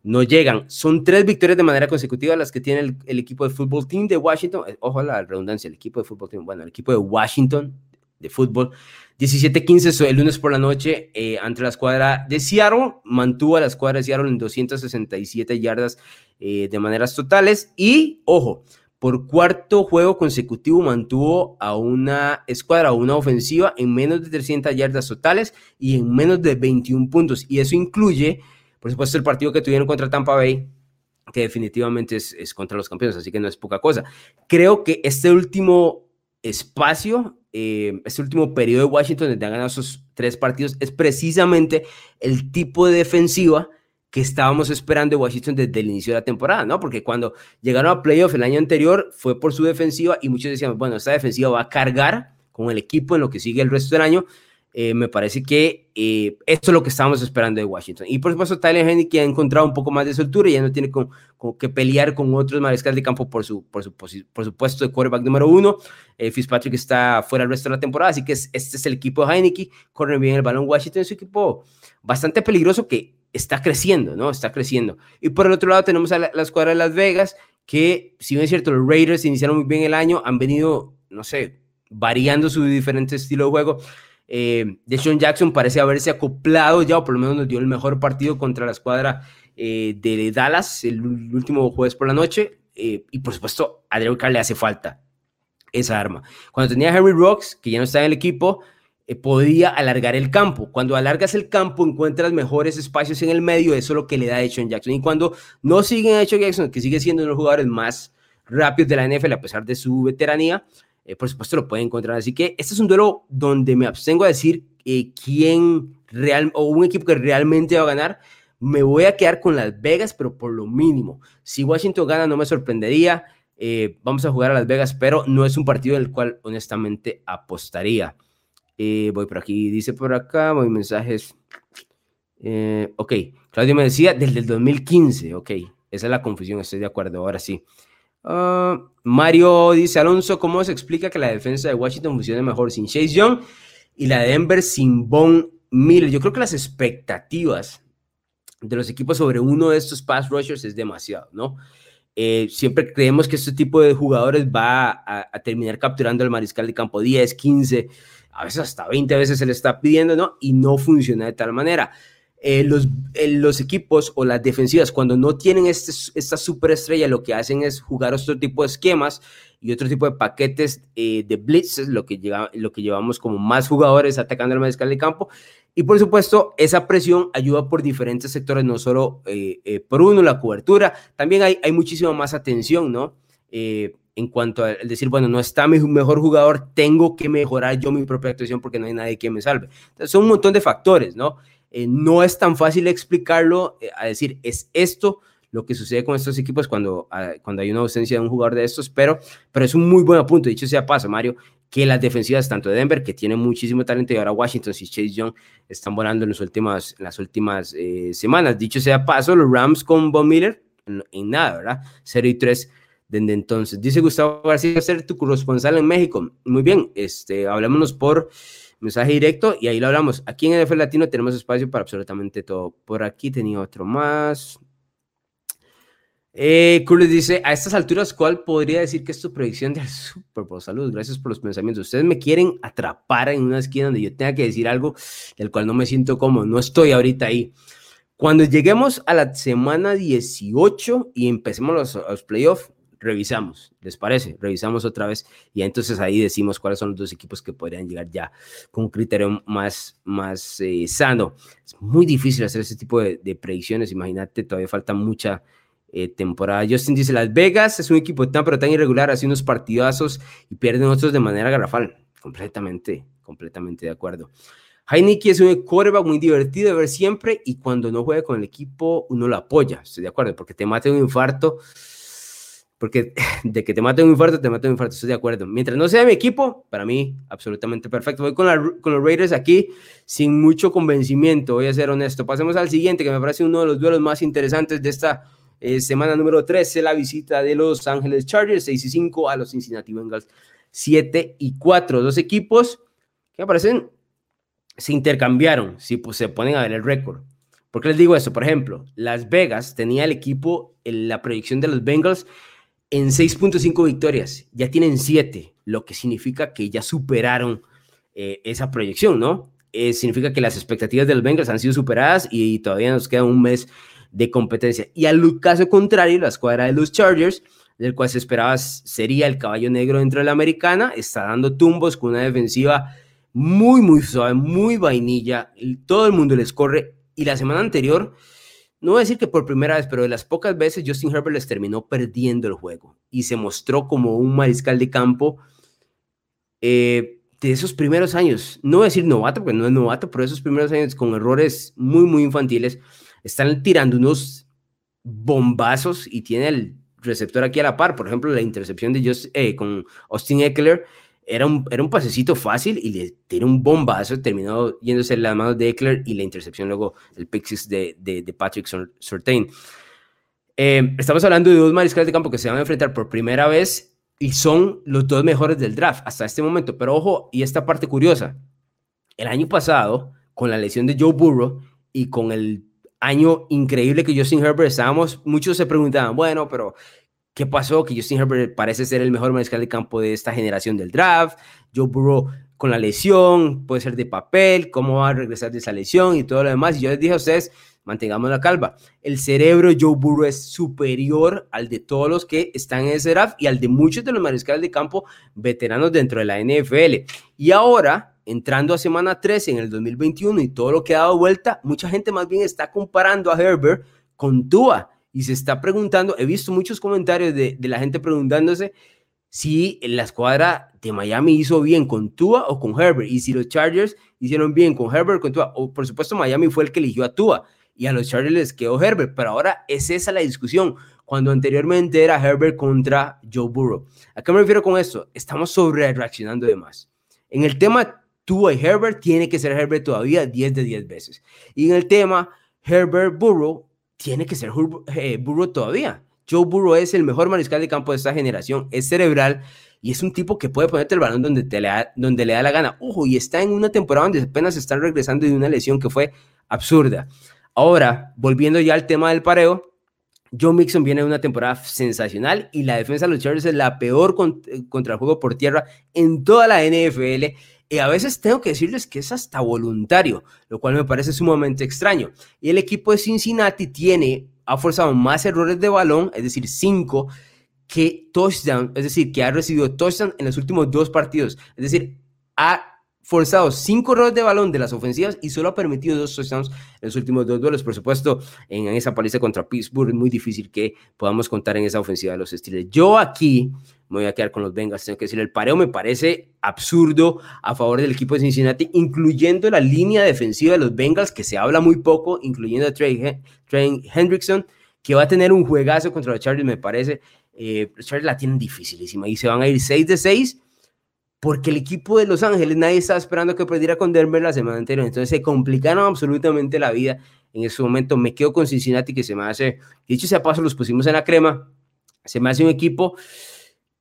no llegan. Son tres victorias de manera consecutiva las que tiene el, equipo de fútbol team de Washington. Eh, ojo a la redundancia, el equipo de fútbol team. Bueno, el equipo de Washington de fútbol. 17-15 el lunes por la noche eh, ante la escuadra de Seattle. Mantuvo a la escuadra de Seattle en 267 yardas eh, de maneras totales. Y, ojo, por cuarto juego consecutivo mantuvo a una escuadra, a una ofensiva en menos de 300 yardas totales y en menos de 21 puntos. Y eso incluye, por supuesto, el partido que tuvieron contra Tampa Bay, que definitivamente es, contra los campeones, así que no es poca cosa. Creo que este último espacio, eh, este último periodo de Washington, donde han ganado esos tres partidos, es precisamente el tipo de defensiva que estábamos esperando de Washington desde el inicio de la temporada, ¿no? Porque cuando llegaron a playoff el año anterior fue por su defensiva y muchos decían, bueno, esta defensiva va a cargar con el equipo en lo que sigue el resto del año. Eh, me parece que eh, esto es lo que estábamos esperando de Washington. Y por supuesto, Tyler Henry ha encontrado un poco más de soltura y ya no tiene que pelear con otros mariscales de campo por su, por su, por su puesto de quarterback número uno. Eh, Fitzpatrick está fuera el resto de la temporada, así que este es el equipo de Heineken. Corre bien el balón Washington, es un equipo bastante peligroso que está creciendo, ¿no? Está creciendo. Y por el otro lado tenemos a la, escuadra de Las Vegas, que si bien es cierto, los Raiders iniciaron muy bien el año, han venido, no sé, variando su diferente estilo de juego. Eh, Deshaun Jackson parece haberse acoplado ya, o por lo menos nos dio el mejor partido contra la escuadra eh, de Dallas el, último jueves por la noche. Eh, y por supuesto, a Derek Carr le hace falta esa arma. Cuando tenía a Henry Rocks, que ya no está en el equipo, eh, podía alargar el campo. Cuando alargas el campo, encuentras mejores espacios en el medio, eso es lo que le da a Sean Jackson. Y cuando no siguen a Sean Jackson, que sigue siendo uno de los jugadores más rápidos de la NFL, a pesar de su veteranía, eh, por supuesto lo puede encontrar. Así que este es un duelo donde me abstengo a decir eh, quién real o un equipo que realmente va a ganar. Me voy a quedar con Las Vegas, pero por lo mínimo. Si Washington gana, no me sorprendería. vamos a jugar a Las Vegas, pero no es un partido en el cual honestamente apostaría. Eh, voy por aquí, dice por acá, voy mensajes. Eh, ok, Claudio me decía desde el 2015, ok, esa es la confusión, estoy de acuerdo, ahora sí. Ah, Mario dice, Alonso, ¿cómo se explica que la defensa de Washington funcione mejor sin Chase Young y la de Denver sin Von Miller? Yo creo que las expectativas de los equipos sobre uno de estos pass rushers es demasiado, ¿no? Eh, siempre creemos que este tipo de jugadores va a, a terminar capturando al mariscal de campo 10, 15, a veces hasta 20 veces se le está pidiendo, ¿no? Y no funciona de tal manera. Eh, los, eh, los, equipos o las defensivas, cuando no tienen este, esta superestrella, lo que hacen es jugar otro tipo de esquemas y otro tipo de paquetes eh, de blitzes, lo que, llega, lo que llevamos como más jugadores atacando al mariscal de campo. Y por supuesto, esa presión ayuda por diferentes sectores, no solo por uno, la cobertura, también hay, hay muchísima más atención, ¿no? en cuanto a decir, bueno, no está mi mejor jugador, tengo que mejorar yo mi propia actuación porque no hay nadie que me salve. Entonces, son un montón de factores, ¿no? Eh, no es tan fácil explicarlo, eh, a decir, es esto lo que sucede con estos equipos cuando, ah, cuando hay una ausencia de un jugador de estos, pero, pero es un muy buen punto. Dicho sea paso, Mario, que las defensivas tanto de Denver, que tiene muchísimo talento, y ahora Washington y Chase Young están volando en las últimas, eh, semanas. Dicho sea paso, los Rams con Von Miller, en, en nada, ¿verdad? 0 y 3 desde entonces. Dice Gustavo García, ser tu corresponsal en México. Muy bien, este, hablémonos por mensaje directo y ahí lo hablamos. Aquí en NFL Latino tenemos espacio para absolutamente todo. Por aquí tenía otro más. Eh, dice, a estas alturas, ¿cuál podría decir que es tu predicción del [LAUGHS] Super Bowl? Saludos, gracias por los pensamientos. Ustedes me quieren atrapar en una esquina donde yo tenga que decir algo del cual no me siento cómodo. No estoy ahorita ahí. Cuando lleguemos a la semana 18 y empecemos los, los playoffs, revisamos, ¿les parece? Revisamos otra vez y entonces ahí decimos cuáles son los dos equipos que podrían llegar ya con un criterio más, más eh, sano. Es muy difícil hacer ese tipo de, predicciones, imagínate, todavía falta mucha eh, temporada. Justin dice, Las Vegas es un equipo tan pero tan irregular, hace unos partidazos y pierden otros de manera garrafal. Completamente, completamente de acuerdo. Heineken es un quarterback muy divertido de ver siempre y cuando no juega con el equipo uno lo apoya, estoy de acuerdo, porque te mata un infarto porque [LAUGHS] de que te mate un infarto, te mate un infarto, estoy de acuerdo. Mientras no sea mi equipo, para mí, absolutamente perfecto. Voy con, con los Raiders aquí sin mucho convencimiento, voy a ser honesto. Pasemos al siguiente, que me parece uno de los duelos más interesantes de esta eh, semana número 13, la visita de Los Ángeles Chargers, 6 y 5 a los Cincinnati Bengals, 7 y 4. Dos equipos que me parecen se intercambiaron, si pues, se ponen a ver el récord. ¿Por qué les digo eso? Por ejemplo, Las Vegas tenía el equipo, en la proyección de los Bengals en 6.5 victorias, ya tienen 7, lo que significa que ya superaron eh, esa proyección, ¿no? Eh, significa que las expectativas de los Bengals han sido superadas y todavía nos queda un mes de competencia. Y al caso contrario, la escuadra de los Chargers, del cual se esperaba sería el caballo negro dentro de la americana, está dando tumbos con una defensiva muy, muy suave, muy vainilla. Todo el mundo les corre. Y la semana anterior, no voy a decir que por primera vez, pero de las pocas veces Justin Herbert les terminó perdiendo el juego y se mostró como un mariscal de campo eh, de esos primeros años. No voy a decir novato, porque no es novato, pero esos primeros años con errores muy, muy infantiles, están tirando unos bombazos y tiene el receptor aquí a la par. Por ejemplo, la intercepción de Just, eh, con Austin Eckler era un, era un pasecito fácil y le tiró un bombazo, terminó yéndose en las manos de Eckler y la intercepción luego el pick de, de, Patrick Surtain. Eh, estamos hablando de dos mariscales de campo que se van a enfrentar por primera vez y son los dos mejores del draft hasta este momento. Pero ojo, y esta parte curiosa, el año pasado, con la lesión de Joe Burrow y con el año increíble que Justin Herbert estábamos, muchos se preguntaban, bueno, pero ¿Qué pasó? Que Justin Herbert parece ser el mejor mariscal de campo de esta generación del draft. Joe Burrow con la lesión, puede ser de papel, cómo va a regresar de esa lesión y todo lo demás. Y yo les dije a ustedes, mantengamos la calva. El cerebro de Joe Burrow es superior al de todos los que están en ese draft y al de muchos de los mariscales de campo veteranos dentro de la NFL. Y ahora, entrando a semana 13 en el 2021 y todo lo que ha dado vuelta, mucha gente más bien está comparando a Herbert con Tua y se está preguntando, he visto muchos comentarios de, la gente preguntándose si la escuadra de Miami hizo bien con Tua o con Herbert, y si los Chargers hicieron bien con Herbert con Tua, o por supuesto Miami fue el que eligió a Tua, y a los Chargers les quedó Herbert, pero ahora es esa la discusión, cuando anteriormente era Herbert contra Joe Burrow. ¿A qué me refiero con esto? Estamos sobre reaccionando de más. En el tema Tua y Herbert, tiene que ser Herbert todavía 10 de 10 veces. Y en el tema Herbert Burrow, tiene que ser eh, Burrow todavía. Joe Burrow es el mejor mariscal de campo de esta generación, es cerebral y es un tipo que puede ponerte el balón donde, te le, da, donde le da la gana. Ojo, y está en una temporada donde apenas están regresando de una lesión que fue absurda. Ahora, volviendo ya al tema del pareo, Joe Mixon viene de una temporada sensacional y la defensa de los Chargers es la peor eh, contra el juego por tierra en toda la NFL y a veces tengo que decirles que es hasta voluntario, lo cual me parece sumamente extraño. Y el equipo de Cincinnati tiene, ha forzado más errores de balón, es decir, cinco, que touchdown, es decir, que ha recibido touchdown en los últimos dos partidos. Es decir, ha forzado cinco errores de balón de las ofensivas y solo ha permitido dos touchdowns en los últimos dos duelos. Por supuesto, en esa paliza contra Pittsburgh es muy difícil que podamos contar en esa ofensiva de los Steelers. Yo aquí me voy a quedar con los Bengals. Tengo que decir, el pareo me parece absurdo a favor del equipo de Cincinnati, incluyendo la línea defensiva de los Bengals, que se habla muy poco, incluyendo a Trey, Hendrickson, que va a tener un juegazo contra los Chargers, me parece. Eh, los Chargers la tienen dificilísima y se van a ir 6 de 6 porque el equipo de Los Ángeles nadie estaba esperando que perdiera con Denver la semana anterior, entonces se complicaron absolutamente la vida en ese momento. Me quedo con Cincinnati que se me hace, dicho sea paso, los pusimos en la crema, se me hace un equipo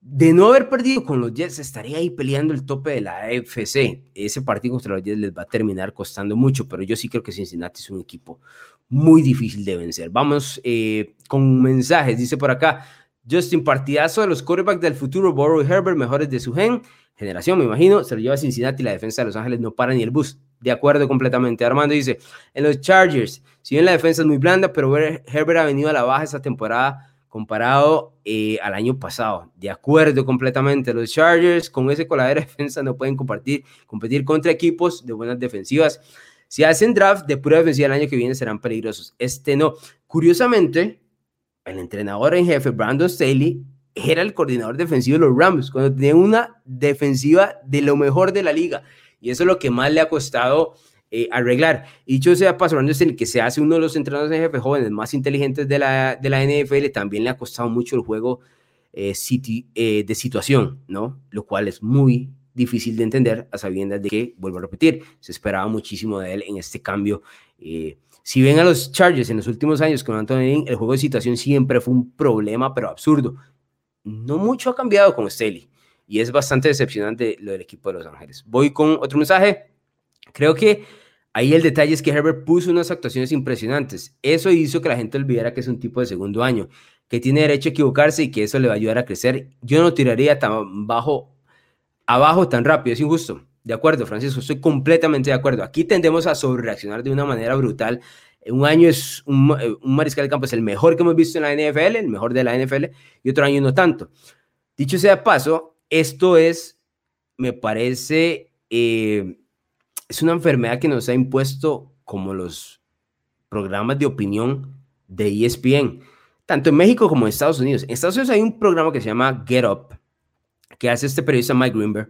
de no haber perdido con los Jets, estaría ahí peleando el tope de la AFC. Ese partido contra los Jets les va a terminar costando mucho, pero yo sí creo que Cincinnati es un equipo muy difícil de vencer. Vamos eh, con mensajes, dice por acá. Justin, partidazo de los quarterbacks del futuro, Burrow y Herbert, mejores de su gen generación, me imagino, se lo lleva a Cincinnati y la defensa de Los Ángeles no para ni el bus. De acuerdo completamente. Armando dice, en los Chargers, si bien la defensa es muy blanda, pero Herbert ha venido a la baja esta temporada comparado eh, al año pasado. De acuerdo completamente. Los Chargers con ese coladero de defensa no pueden compartir, competir contra equipos de buenas defensivas. Si hacen draft de pura defensiva el año que viene serán peligrosos. Este no. Curiosamente, el entrenador en jefe, Brandon Staley, era el coordinador defensivo de los Rams, cuando tenía una defensiva de lo mejor de la liga. Y eso es lo que más le ha costado eh, arreglar. Y dicho sea paso, el que se hace uno de los entrenadores en jefe jóvenes más inteligentes de la, de la NFL, también le ha costado mucho el juego eh, eh, de situación, ¿no? Lo cual es muy difícil de entender a sabiendas de que, vuelvo a repetir, se esperaba muchísimo de él en este cambio. Eh, si ven a los Chargers en los últimos años con Anthony el juego de situación siempre fue un problema, pero absurdo. No mucho ha cambiado con Staley y es bastante decepcionante lo del equipo de Los Ángeles. Voy con otro mensaje. Creo que ahí el detalle es que Herbert puso unas actuaciones impresionantes. Eso hizo que la gente olvidara que es un tipo de segundo año, que tiene derecho a equivocarse y que eso le va a ayudar a crecer. Yo no tiraría tan bajo, abajo tan rápido, es injusto. De acuerdo, Francisco, estoy completamente de acuerdo. Aquí tendemos a sobrereaccionar de una manera brutal. Un año es un, mariscal de campo, es el mejor que hemos visto en la NFL, el mejor de la NFL, y otro año no tanto. Dicho sea paso, esto es, me parece, eh, es una enfermedad que nos ha impuesto como los programas de opinión de ESPN, tanto en México como en Estados Unidos. En Estados Unidos hay un programa que se llama Get Up, que hace este periodista Mike Greenberg,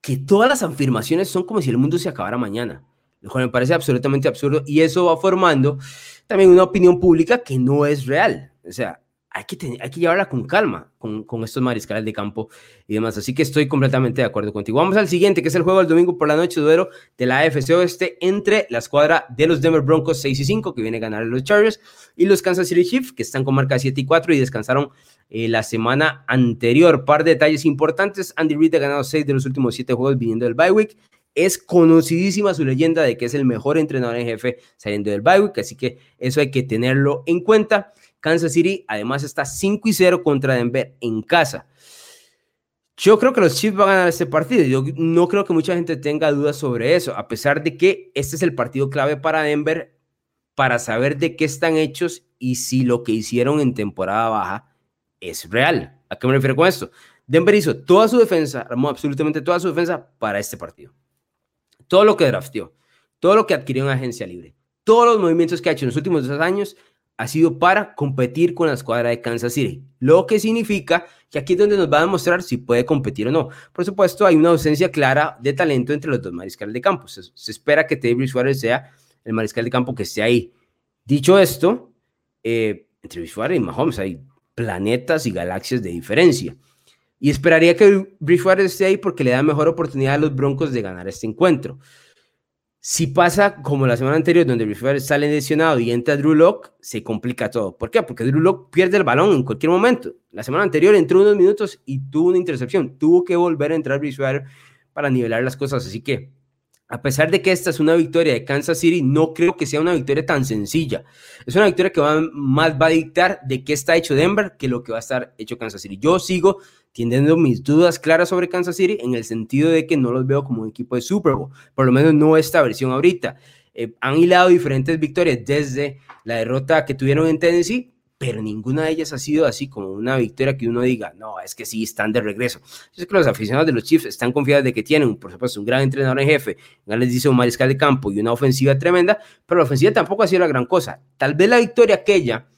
que todas las afirmaciones son como si el mundo se acabara mañana, lo cual me parece absolutamente absurdo y eso va formando también una opinión pública que no es real. O sea, hay que, tener, hay que llevarla con calma con, con, estos mariscales de campo y demás. Así que estoy completamente de acuerdo contigo. Vamos al siguiente, que es el juego del domingo por la noche, duero de la AFC Oeste entre la escuadra de los Denver Broncos 6 y 5, que viene a ganar a los Chargers, y los Kansas City Chiefs, que están con marca 7 y 4 y descansaron eh, la semana anterior. Par de detalles importantes. Andy Reid ha ganado 6 de los últimos 7 juegos viniendo del bye week. Es conocidísima su leyenda de que es el mejor entrenador en jefe saliendo del bye week, así que eso hay que tenerlo en cuenta. Kansas City además está 5 y 0 contra Denver en casa. Yo creo que los Chiefs van a ganar este partido. Yo no creo que mucha gente tenga dudas sobre eso, a pesar de que este es el partido clave para Denver para saber de qué están hechos y si lo que hicieron en temporada baja es real. ¿A qué me refiero con esto? Denver hizo toda su defensa, armó absolutamente toda su defensa para este partido. Todo lo que drafteó, todo lo que adquirió en agencia libre, todos los movimientos que ha hecho en los últimos dos años ha sido para competir con la escuadra de Kansas City, lo que significa que aquí es donde nos va a demostrar si puede competir o no. Por supuesto, hay una ausencia clara de talento entre los dos mariscales de campo. Se, espera que David Suárez sea el mariscal de campo que esté ahí. Dicho esto, eh, entre Suárez y Mahomes hay planetas y galaxias de diferencia. Y esperaría que Suárez esté ahí porque le da mejor oportunidad a los Broncos de ganar este encuentro. Si pasa como la semana anterior, donde Rivers sale lesionado y entra Drew Locke, se complica todo. ¿Por qué? Porque Drew Locke pierde el balón en cualquier momento. La semana anterior entró unos minutos y tuvo una intercepción. Tuvo que volver a entrar Rivers para nivelar las cosas. Así que, a pesar de que esta es una victoria de Kansas City, no creo que sea una victoria tan sencilla. Es una victoria que va, más va a dictar de qué está hecho Denver que lo que va a estar hecho Kansas City. Yo sigo teniendo mis dudas claras sobre Kansas City en el sentido de que no los veo como un equipo de Super Bowl, por lo menos no esta versión ahorita. Eh, han hilado diferentes victorias desde la derrota que tuvieron en Tennessee, pero ninguna de ellas ha sido así como una victoria que uno diga, no, es que sí, están de regreso. Yo sé que los aficionados de los Chiefs están confiados de que tienen, por supuesto, un gran entrenador en jefe, ya les dice un mariscal de campo y una ofensiva tremenda, pero la ofensiva tampoco ha sido la gran cosa. Tal vez la victoria aquella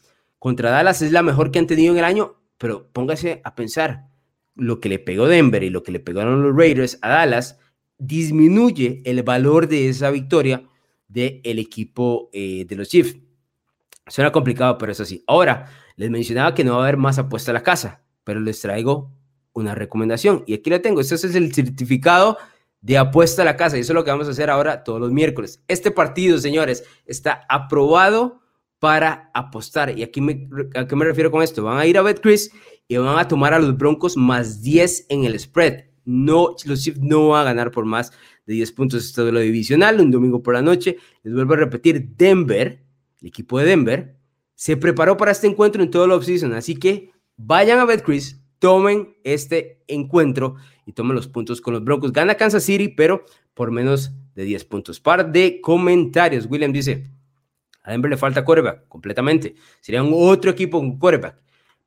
contra Dallas es la mejor que han tenido en el año, pero póngase a pensar, lo que le pegó Denver y lo que le pegaron los Raiders a Dallas disminuye el valor de esa victoria del equipo eh, de los Chiefs. Suena complicado, pero es así. Ahora, les mencionaba que no va a haber más apuesta a la casa, pero les traigo una recomendación. Y aquí la tengo. Este es el certificado de apuesta a la casa. Y eso es lo que vamos a hacer ahora todos los miércoles. Este partido, señores, está aprobado para apostar. ¿Y aquí me, a qué me refiero con esto? Van a ir a BetCris y van a tomar a los Broncos más 10 en el spread. No, los Chiefs no van a ganar por más de 10 puntos. Esto de lo divisional, un domingo por la noche. Les vuelvo a repetir, Denver, el equipo de Denver, se preparó para este encuentro en todo el offseason. Así que vayan a BetCris, tomen este encuentro y tomen los puntos con los Broncos. Gana Kansas City, pero por menos de 10 puntos. Par de comentarios. William dice, a Denver le falta quarterback, completamente. Sería un otro equipo con quarterback.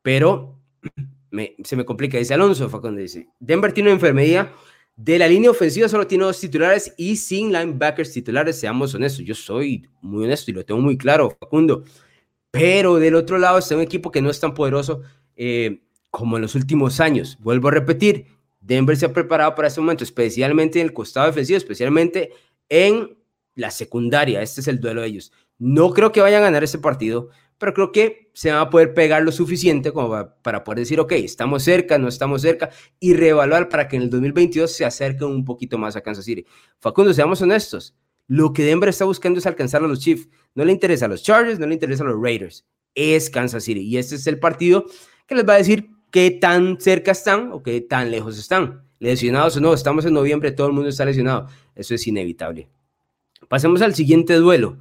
Pero [CLEARS THROAT] se me complica. Dice Alonso Facundo, dice, Denver tiene una enfermedad. De la línea ofensiva solo tiene dos titulares y sin linebackers titulares, seamos honestos. Yo soy muy honesto y lo tengo muy claro, Facundo. Pero del otro lado está un equipo que no es tan poderoso eh, como en los últimos años. Vuelvo a repetir, Denver se ha preparado para ese momento, especialmente en el costado defensivo, especialmente en la secundaria. Este es el duelo de ellos. No creo que vayan a ganar ese partido, pero creo que se van a poder pegar lo suficiente como para poder decir, ok, estamos cerca, no estamos cerca, y reevaluar para que en el 2022 se acerquen un poquito más a Kansas City. Facundo, seamos honestos, lo que Denver está buscando es alcanzar a los Chiefs. No le interesa a los Chargers, no le interesa a los Raiders, es Kansas City. Y este es el partido que les va a decir qué tan cerca están o qué tan lejos están. Lesionados o no, estamos en noviembre, todo el mundo está lesionado. Eso es inevitable. Pasemos al siguiente duelo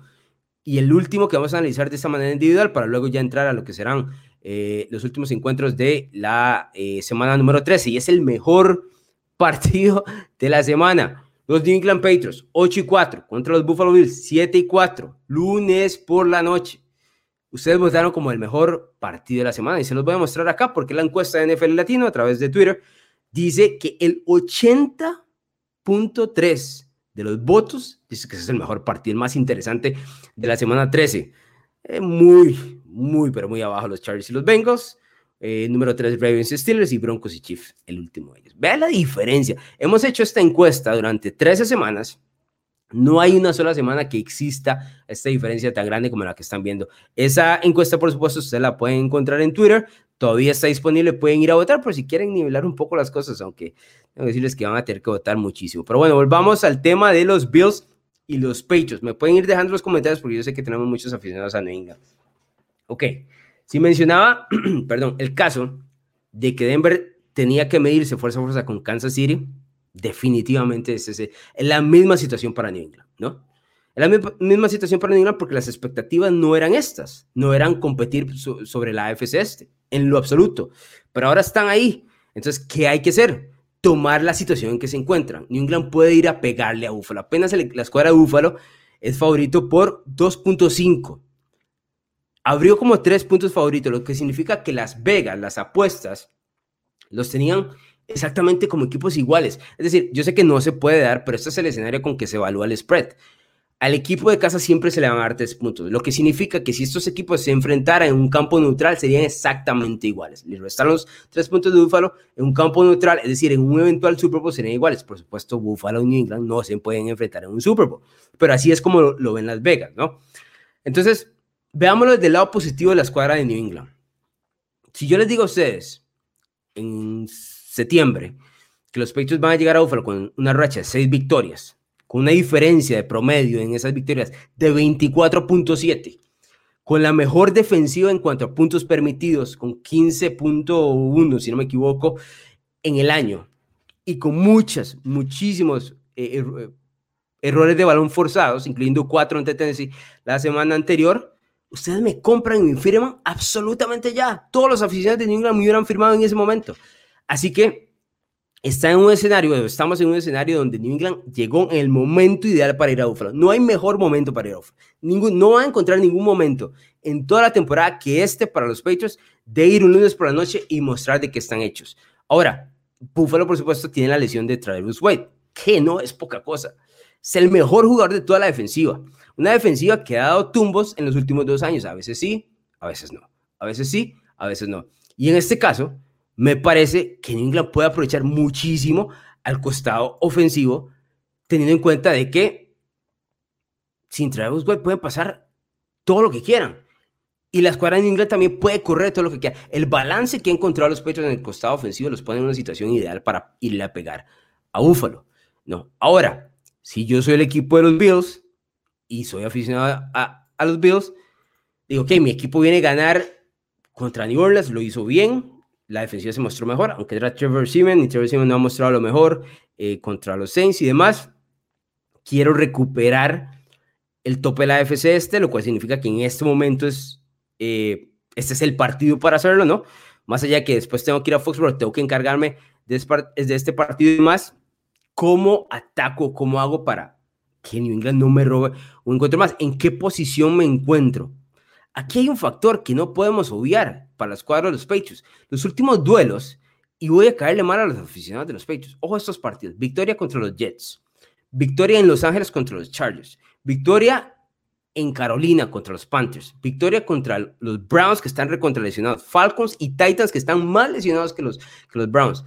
y el último que vamos a analizar de esta manera individual para luego ya entrar a lo que serán eh, los últimos encuentros de la eh, semana número 13 y es el mejor [LAUGHS] partido de la semana. Los New England Patriots 8 y 4 contra los Buffalo Bills 7 y 4, lunes por la noche. Ustedes votaron como el mejor partido de la semana y se los voy a mostrar acá porque la encuesta de NFL Latino a través de Twitter dice que el 80.3 de los votos, dice que ese es el mejor partido, el más interesante de la semana 13. Eh, muy, muy, pero muy abajo los Chargers y los Bengals. Eh, número 3, Ravens y Steelers y Broncos y Chiefs, el último de ellos. Vean la diferencia. Hemos hecho esta encuesta durante 13 semanas. No hay una sola semana que exista esta diferencia tan grande como la que están viendo. Esa encuesta, por supuesto, ustedes la pueden encontrar en Twitter. Todavía está disponible, pueden ir a votar por si quieren nivelar un poco las cosas, aunque tengo que decirles que van a tener que votar muchísimo. Pero bueno, volvamos al tema de los Bills y los Patriots. Me pueden ir dejando los comentarios porque yo sé que tenemos muchos aficionados a New England. Ok, si mencionaba, [CLEARS THROAT] perdón, el caso de que Denver tenía que medirse fuerza a fuerza con Kansas City, definitivamente es, ese, es la misma situación para New England, ¿no? Es la misma, situación para New England porque las expectativas no eran estas, no eran competir sobre la AFC este, en lo absoluto, pero ahora están ahí. Entonces, ¿qué hay que hacer? Tomar la situación en que se encuentran. New England puede ir a pegarle a Búfalo. Apenas la escuadra de Búfalo es favorito por 2.5. Abrió como tres puntos favoritos, lo que significa que Las Vegas, las apuestas, los tenían exactamente como equipos iguales. Es decir, yo sé que no se puede dar, pero este es el escenario con que se evalúa el spread al equipo de casa siempre se le van a dar tres puntos, lo que significa que si estos equipos se enfrentaran en un campo neutral serían exactamente iguales. Les restan los tres puntos de Búfalo en un campo neutral, es decir, en un eventual Super Bowl serían iguales. Por supuesto, Búfalo y New England no se pueden enfrentar en un Super Bowl, pero así es como lo, ven Las Vegas, ¿no? Entonces, veámoslo desde el lado positivo de la escuadra de New England. Si yo les digo a ustedes en septiembre que los Patriots van a llegar a Búfalo con una racha de seis victorias, con una diferencia de promedio en esas victorias de 24.7, con la mejor defensiva en cuanto a puntos permitidos, con 15.1, si no me equivoco, en el año, y con muchas, muchísimos eh, eh, errores de balón forzados, incluyendo cuatro ante Tennessee la semana anterior, ustedes me compran y me firman absolutamente ya. Todos los aficionados de New England me hubieran firmado en ese momento. Así que está en un escenario, estamos en un escenario donde New England llegó en el momento ideal para ir a Buffalo. No hay mejor momento para ir a Buffalo. Ningún, no va a encontrar ningún momento en toda la temporada que este para los Patriots de ir un lunes por la noche y mostrar de qué están hechos. Ahora, Buffalo, por supuesto, tiene la lesión de Travis White, que no es poca cosa. Es el mejor jugador de toda la defensiva. Una defensiva que ha dado tumbos en los últimos dos años. A veces sí, a veces no. A veces sí, a veces no. Y en este caso, me parece que New England puede aprovechar muchísimo al costado ofensivo, teniendo en cuenta de que sin Travis White pueden pasar todo lo que quieran. Y la escuadra de New England también puede correr todo lo que quiera. El balance que ha encontrado los Patriots en el costado ofensivo los pone en una situación ideal para irle a pegar a Búfalo. No. Ahora, si yo soy el equipo de los Bills y soy aficionado a, a los Bills, digo, que mi equipo viene a ganar contra New Orleans, lo hizo bien, la defensiva se mostró mejor, aunque era Trevor Seaman y Trevor Seaman no ha mostrado lo mejor eh, contra los Saints y demás. Quiero recuperar el tope de la AFC este, lo cual significa que en este momento es, eh, este es el partido para hacerlo, ¿no? Más allá de que después tengo que ir a Foxborough, tengo que encargarme de, este partido y más. ¿Cómo ataco? ¿Cómo hago para que New England no me robe un encuentro más? ¿En qué posición me encuentro? Aquí hay un factor que no podemos obviar para la escuadra de los Patriots. Los últimos duelos, y voy a caerle mal a los aficionados de los Patriots. Ojo a estos partidos. Victoria contra los Jets. Victoria en Los Ángeles contra los Chargers. Victoria en Carolina contra los Panthers. Victoria contra los Browns que están recontralesionados. Falcons y Titans que están más lesionados que los, que los Browns.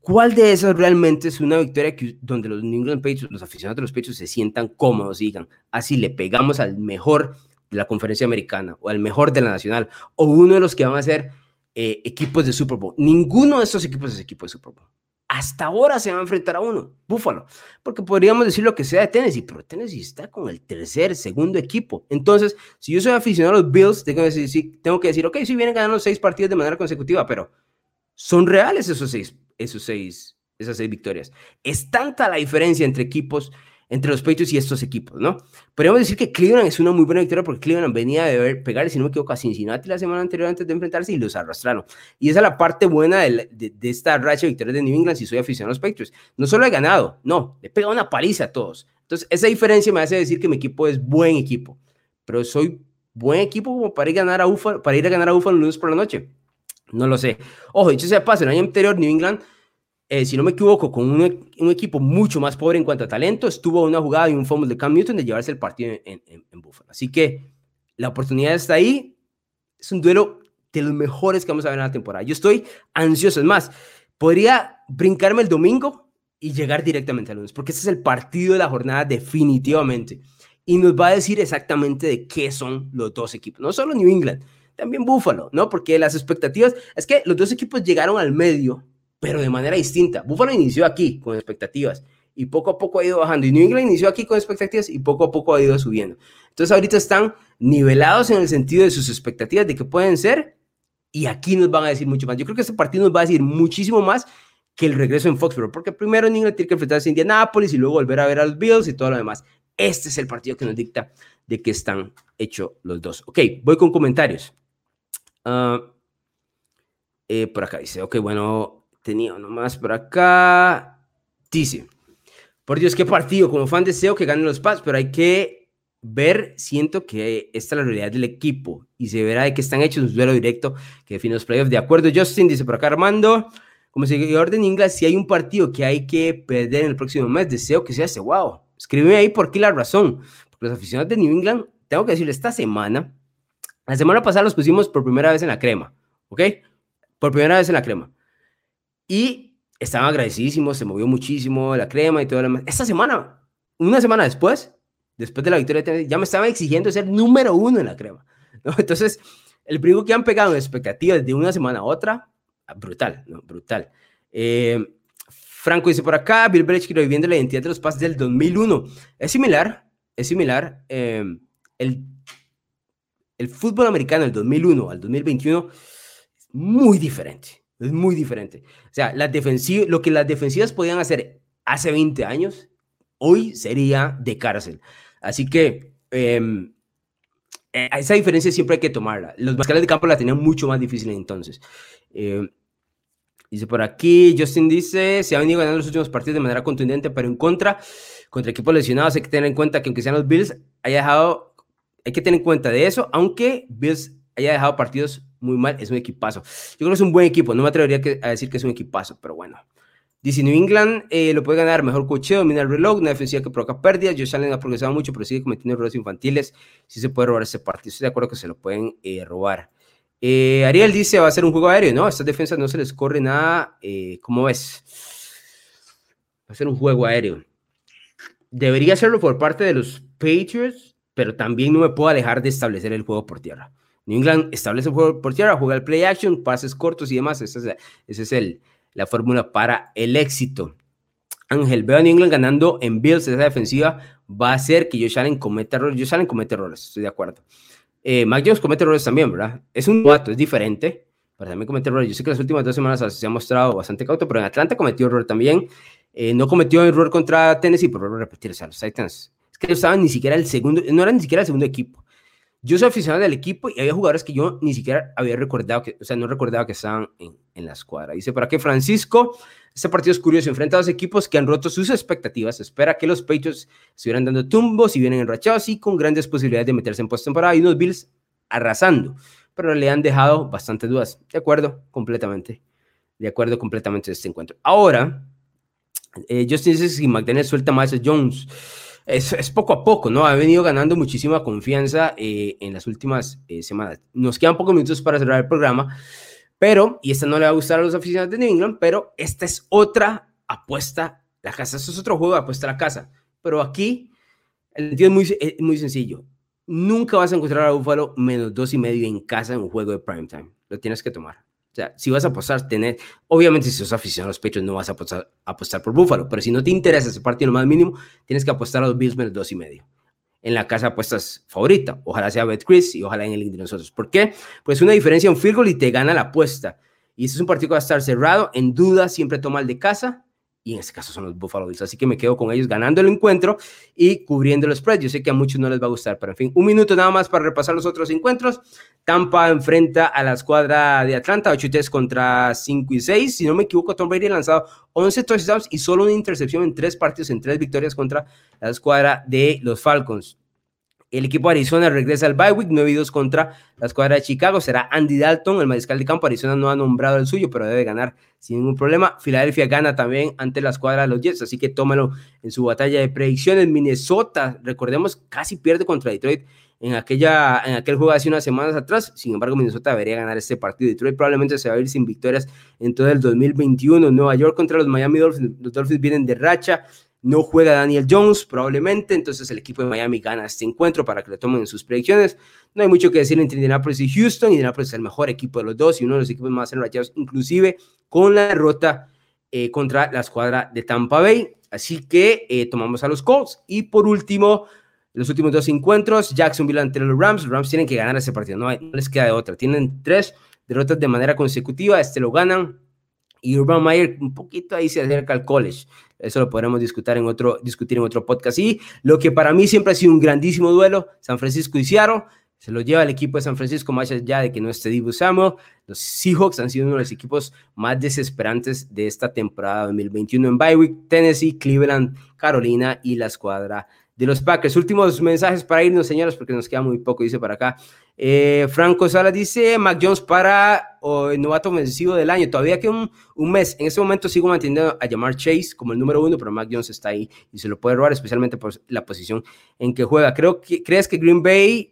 ¿Cuál de esas realmente es una victoria que, donde los New England Patriots, los aficionados de los Patriots se sientan cómodos y digan, así le pegamos al mejor la conferencia americana o al mejor de la nacional o uno de los que van a ser eh, equipos de Super Bowl. Ninguno de estos equipos es equipo de Super Bowl. Hasta ahora se va a enfrentar a uno, Búfalo, porque podríamos decir lo que sea de Tennessee, pero Tennessee está con el tercer, segundo equipo. Entonces, si yo soy aficionado a los Bills, tengo que decir, tengo que decir ok, sí vienen ganando seis partidos de manera consecutiva, pero son reales esos seis, esos seis, esas seis victorias. Es tanta la diferencia entre equipos entre los Patriots y estos equipos, ¿no? Podríamos decir que Cleveland es una muy buena victoria porque Cleveland venía de ver, pegar, si no me equivoco, a Cincinnati la semana anterior antes de enfrentarse y los arrastraron. Y esa es la parte buena de, esta racha de victorias de New England si soy aficionado a los Patriots. No solo he ganado, no, he pegado una paliza a todos. Entonces, esa diferencia me hace decir que mi equipo es buen equipo, pero soy buen equipo como para ir a ganar a Buffalo, para ir a ganar a Buffalo lunes por la noche. No lo sé. Ojo, dicho sea paso, el año anterior New England eh, si no me equivoco, con un, equipo mucho más pobre en cuanto a talento, estuvo una jugada y un fumble de Cam Newton de llevarse el partido en, en, Buffalo. Así que la oportunidad está ahí. Es un duelo de los mejores que vamos a ver en la temporada. Yo estoy ansioso. Es más, podría brincarme el domingo y llegar directamente al lunes, porque este es el partido de la jornada definitivamente. Y nos va a decir exactamente de qué son los dos equipos. No solo New England, también Buffalo, ¿no? Porque las expectativas, es que los dos equipos llegaron al medio pero de manera distinta. Buffalo inició aquí con expectativas y poco a poco ha ido bajando. Y New England inició aquí con expectativas y poco a poco ha ido subiendo. Entonces ahorita están nivelados en el sentido de sus expectativas de que pueden ser y aquí nos van a decir mucho más. Yo creo que este partido nos va a decir muchísimo más que el regreso en Foxborough, porque primero New England tiene que enfrentarse a Indianapolis y luego volver a ver a los Bills y todo lo demás. Este es el partido que nos dicta de que están hechos los dos. Ok, voy con comentarios. Uh, eh, por acá dice, ok, bueno, tenía uno más por acá. Dice, por Dios, qué partido. Como fan deseo que ganen los Pats, pero hay que ver, siento que esta es la realidad del equipo y se verá de qué están hechos un duelo directo que define los playoffs. De acuerdo, Justin dice por acá Armando, como seguidor de inglés, si hay un partido que hay que perder en el próximo mes, deseo que sea ese wow. Escríbeme ahí por qué la razón. Porque los aficionados de New England, tengo que decirle, esta semana, la semana pasada los pusimos por primera vez en la crema, ¿ok? Por primera vez en la crema. Y estaban agradecidísimos, se movió muchísimo la crema y todo lo. Esta semana, una semana después, después de la victoria ya me estaban exigiendo ser número uno en la crema. [LAUGHS] Entonces, el primero que han pegado en expectativas de una semana a otra, brutal, ¿no? brutal. Eh, Franco dice por acá, Bill Belichick viviendo la identidad de los pases del 2001. Es similar, es similar. Eh, el, el fútbol americano del 2001 al 2021 es muy diferente es muy diferente. O sea, las lo que las defensivas podían hacer hace 20 años, hoy sería de cárcel. Así que eh, esa diferencia siempre hay que tomarla. Los mascaras de campo la tenían mucho más difícil entonces. Em, dice por aquí, Justin dice, se ha venido ganando los últimos partidos de manera contundente, pero en contra, contra equipos lesionados, hay que tener en cuenta que aunque sean los Bills, haya dejado, hay que tener en cuenta de eso, aunque Bills haya dejado partidos muy mal, es un equipazo. Yo creo que es un buen equipo, no me atrevería a decir que es un equipazo, pero bueno. Dice New England eh, lo puede ganar mejor cocheo, domina el reloj, una defensiva que provoca pérdidas. Josh Allen ha progresado mucho, pero sigue cometiendo errores infantiles. Si se puede robar ese partido, estoy de acuerdo que se lo pueden eh, robar. Eh, Ariel dice: va a ser un juego aéreo, ¿no? A estas defensas no se les corre nada. ¿Cómo ves? Va a ser un juego aéreo. Debería serlo por parte de los Patriots, pero también no me puedo alejar de establecer el juego por tierra. New England establece el juego por tierra, juega el play action, pases cortos y demás. Esa es, el, la fórmula para el éxito. Ángel, veo a New England ganando en Bills. Esa defensiva va a hacer que Josh Allen cometa errores. Josh Allen comete errores, estoy de acuerdo. Eh, Mac Jones comete errores también, ¿verdad? Es un novato, es diferente, pero también comete errores. Yo sé que las últimas dos semanas se ha mostrado bastante cauto, pero en Atlanta cometió error también. Eh, no cometió error contra Tennessee, por repetir, o sea, los Titans. Es que no estaban ni siquiera el segundo, no eran ni siquiera el segundo equipo. Yo soy aficionado del equipo y había jugadores que yo ni siquiera había recordado, que, o sea, no recordaba que estaban en, en la escuadra. Dice, ¿para qué Francisco? Este partido es curioso, enfrenta a dos equipos que han roto sus expectativas. Espera que los Patriots estuvieran dando tumbos y vienen enrachados y con grandes posibilidades de meterse en postemporada y unos Bills arrasando, pero le han dejado bastantes dudas. De acuerdo, completamente. De acuerdo completamente de este encuentro. Ahora, eh, Justin dice si McDaniel suelta más a Jones es, poco a poco, ¿no? Ha venido ganando muchísima confianza eh, en las últimas eh, semanas. Nos quedan pocos minutos para cerrar el programa, pero, y esta no le va a gustar a los aficionados de New England, pero esta es otra apuesta, la casa, esto es otro juego de apuesta a la casa, pero aquí el sentido es muy, muy sencillo. nunca vas a encontrar a Buffalo menos dos y medio en casa en un juego de primetime. Lo tienes que tomar. O sea, si vas a apostar, tener, obviamente si sos aficionado a los pechos no vas a apostar, apostar por Buffalo, pero si no te interesa ese partido lo más mínimo, tienes que apostar a los Bills menos dos y medio en la casa apuestas favorita. Ojalá sea Chris y ojalá en el link de nosotros. ¿Por qué? Pues una diferencia, un field goal y te gana la apuesta. Y este es un partido que va a estar cerrado. En duda, siempre toma el de casa y en este caso son los Buffalo Bills. Así que me quedo con ellos ganando el encuentro y cubriendo los spreads. Yo sé que a muchos no les va a gustar, pero en fin, un minuto nada más para repasar los otros encuentros. Tampa enfrenta a la escuadra de Atlanta, 8 3 contra 5 y 6. Si no me equivoco, Tom Brady ha lanzado 11 touchdowns y solo una intercepción en tres partidos, en tres victorias contra la escuadra de los Falcons. El equipo de Arizona regresa al bye week 9-2 contra la escuadra de Chicago. Será Andy Dalton, el mariscal de campo. Arizona no ha nombrado el suyo, pero debe ganar sin ningún problema. Filadelfia gana también ante la escuadra de los Jets, así que tómalo en su batalla de predicciones. Minnesota, recordemos, casi pierde contra Detroit en, aquella, en aquel juego hace unas semanas atrás. Sin embargo, Minnesota debería ganar este partido. Detroit probablemente se va a ir sin victorias en todo el 2021. Nueva York contra los Miami Dolphins. Los Dolphins vienen de racha. No juega Daniel Jones probablemente, entonces el equipo de Miami gana este encuentro para que lo tomen en sus predicciones. No hay mucho que decir entre Indianapolis y Houston. Indianapolis es el mejor equipo de los dos y uno de los equipos más enrachados, inclusive con la derrota eh, contra la escuadra de Tampa Bay. Así que eh, tomamos a los Colts. Y por último, los últimos dos encuentros, Jacksonville ante los Rams. Los Rams tienen que ganar ese partido, no, no les queda de otra. Tienen tres derrotas de manera consecutiva, este lo ganan. Y Urban Meyer un poquito ahí se acerca al college. Eso lo podremos discutir en otro, discutir en otro podcast. Y lo que para mí siempre ha sido un grandísimo duelo, San Francisco y Seattle, se lo lleva el equipo de San Francisco, más allá de que no esté Dibu. Los Seahawks han sido uno de los equipos más desesperantes de esta temporada 2021 en Bywick, Tennessee, Cleveland, Carolina y la escuadra de los Packers. Últimos mensajes para irnos, señores, porque nos queda muy poco, dice para acá. Eh, Franco Sala dice, Mac Jones para el novato ofensivo del año. Todavía que un, mes. En este momento sigo manteniendo a llamar Chase como el número uno, pero Mac Jones está ahí y se lo puede robar, especialmente por la posición en que juega. Creo que, ¿Crees que Green Bay...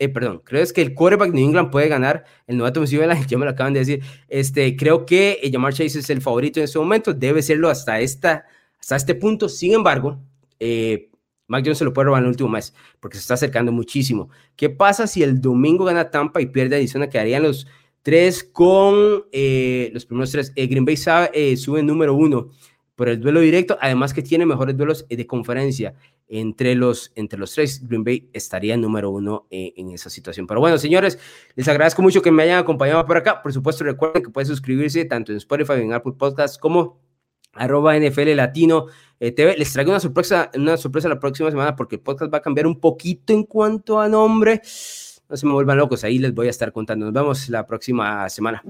Eh, perdón, ¿crees que el quarterback de New England puede ganar el novato ofensivo del año? [LAUGHS] Ya me lo acaban de decir. Este, creo que llamar Chase es el favorito en este momento. Debe serlo hasta, esta, hasta este punto. Sin embargo, eh, Mac Jones se lo puede robar en el último mes porque se está acercando muchísimo. ¿Qué pasa si el domingo gana Tampa y pierde Arizona? Quedarían los tres con eh, los primeros tres. Eh, Green Bay sabe, eh, sube número uno por el duelo directo, además que tiene mejores duelos de conferencia. Entre los, entre los tres, Green Bay estaría número uno en esa situación. Pero bueno, señores, les agradezco mucho que me hayan acompañado por acá. Por supuesto, recuerden que pueden suscribirse tanto en Spotify, en Apple Podcasts, como arroba NFL Latino TV. Les traigo una sorpresa, una sorpresa la próxima semana porque el podcast va a cambiar un poquito en cuanto a nombre. No se me vuelvan locos, ahí les voy a estar contando. Nos vemos la próxima semana.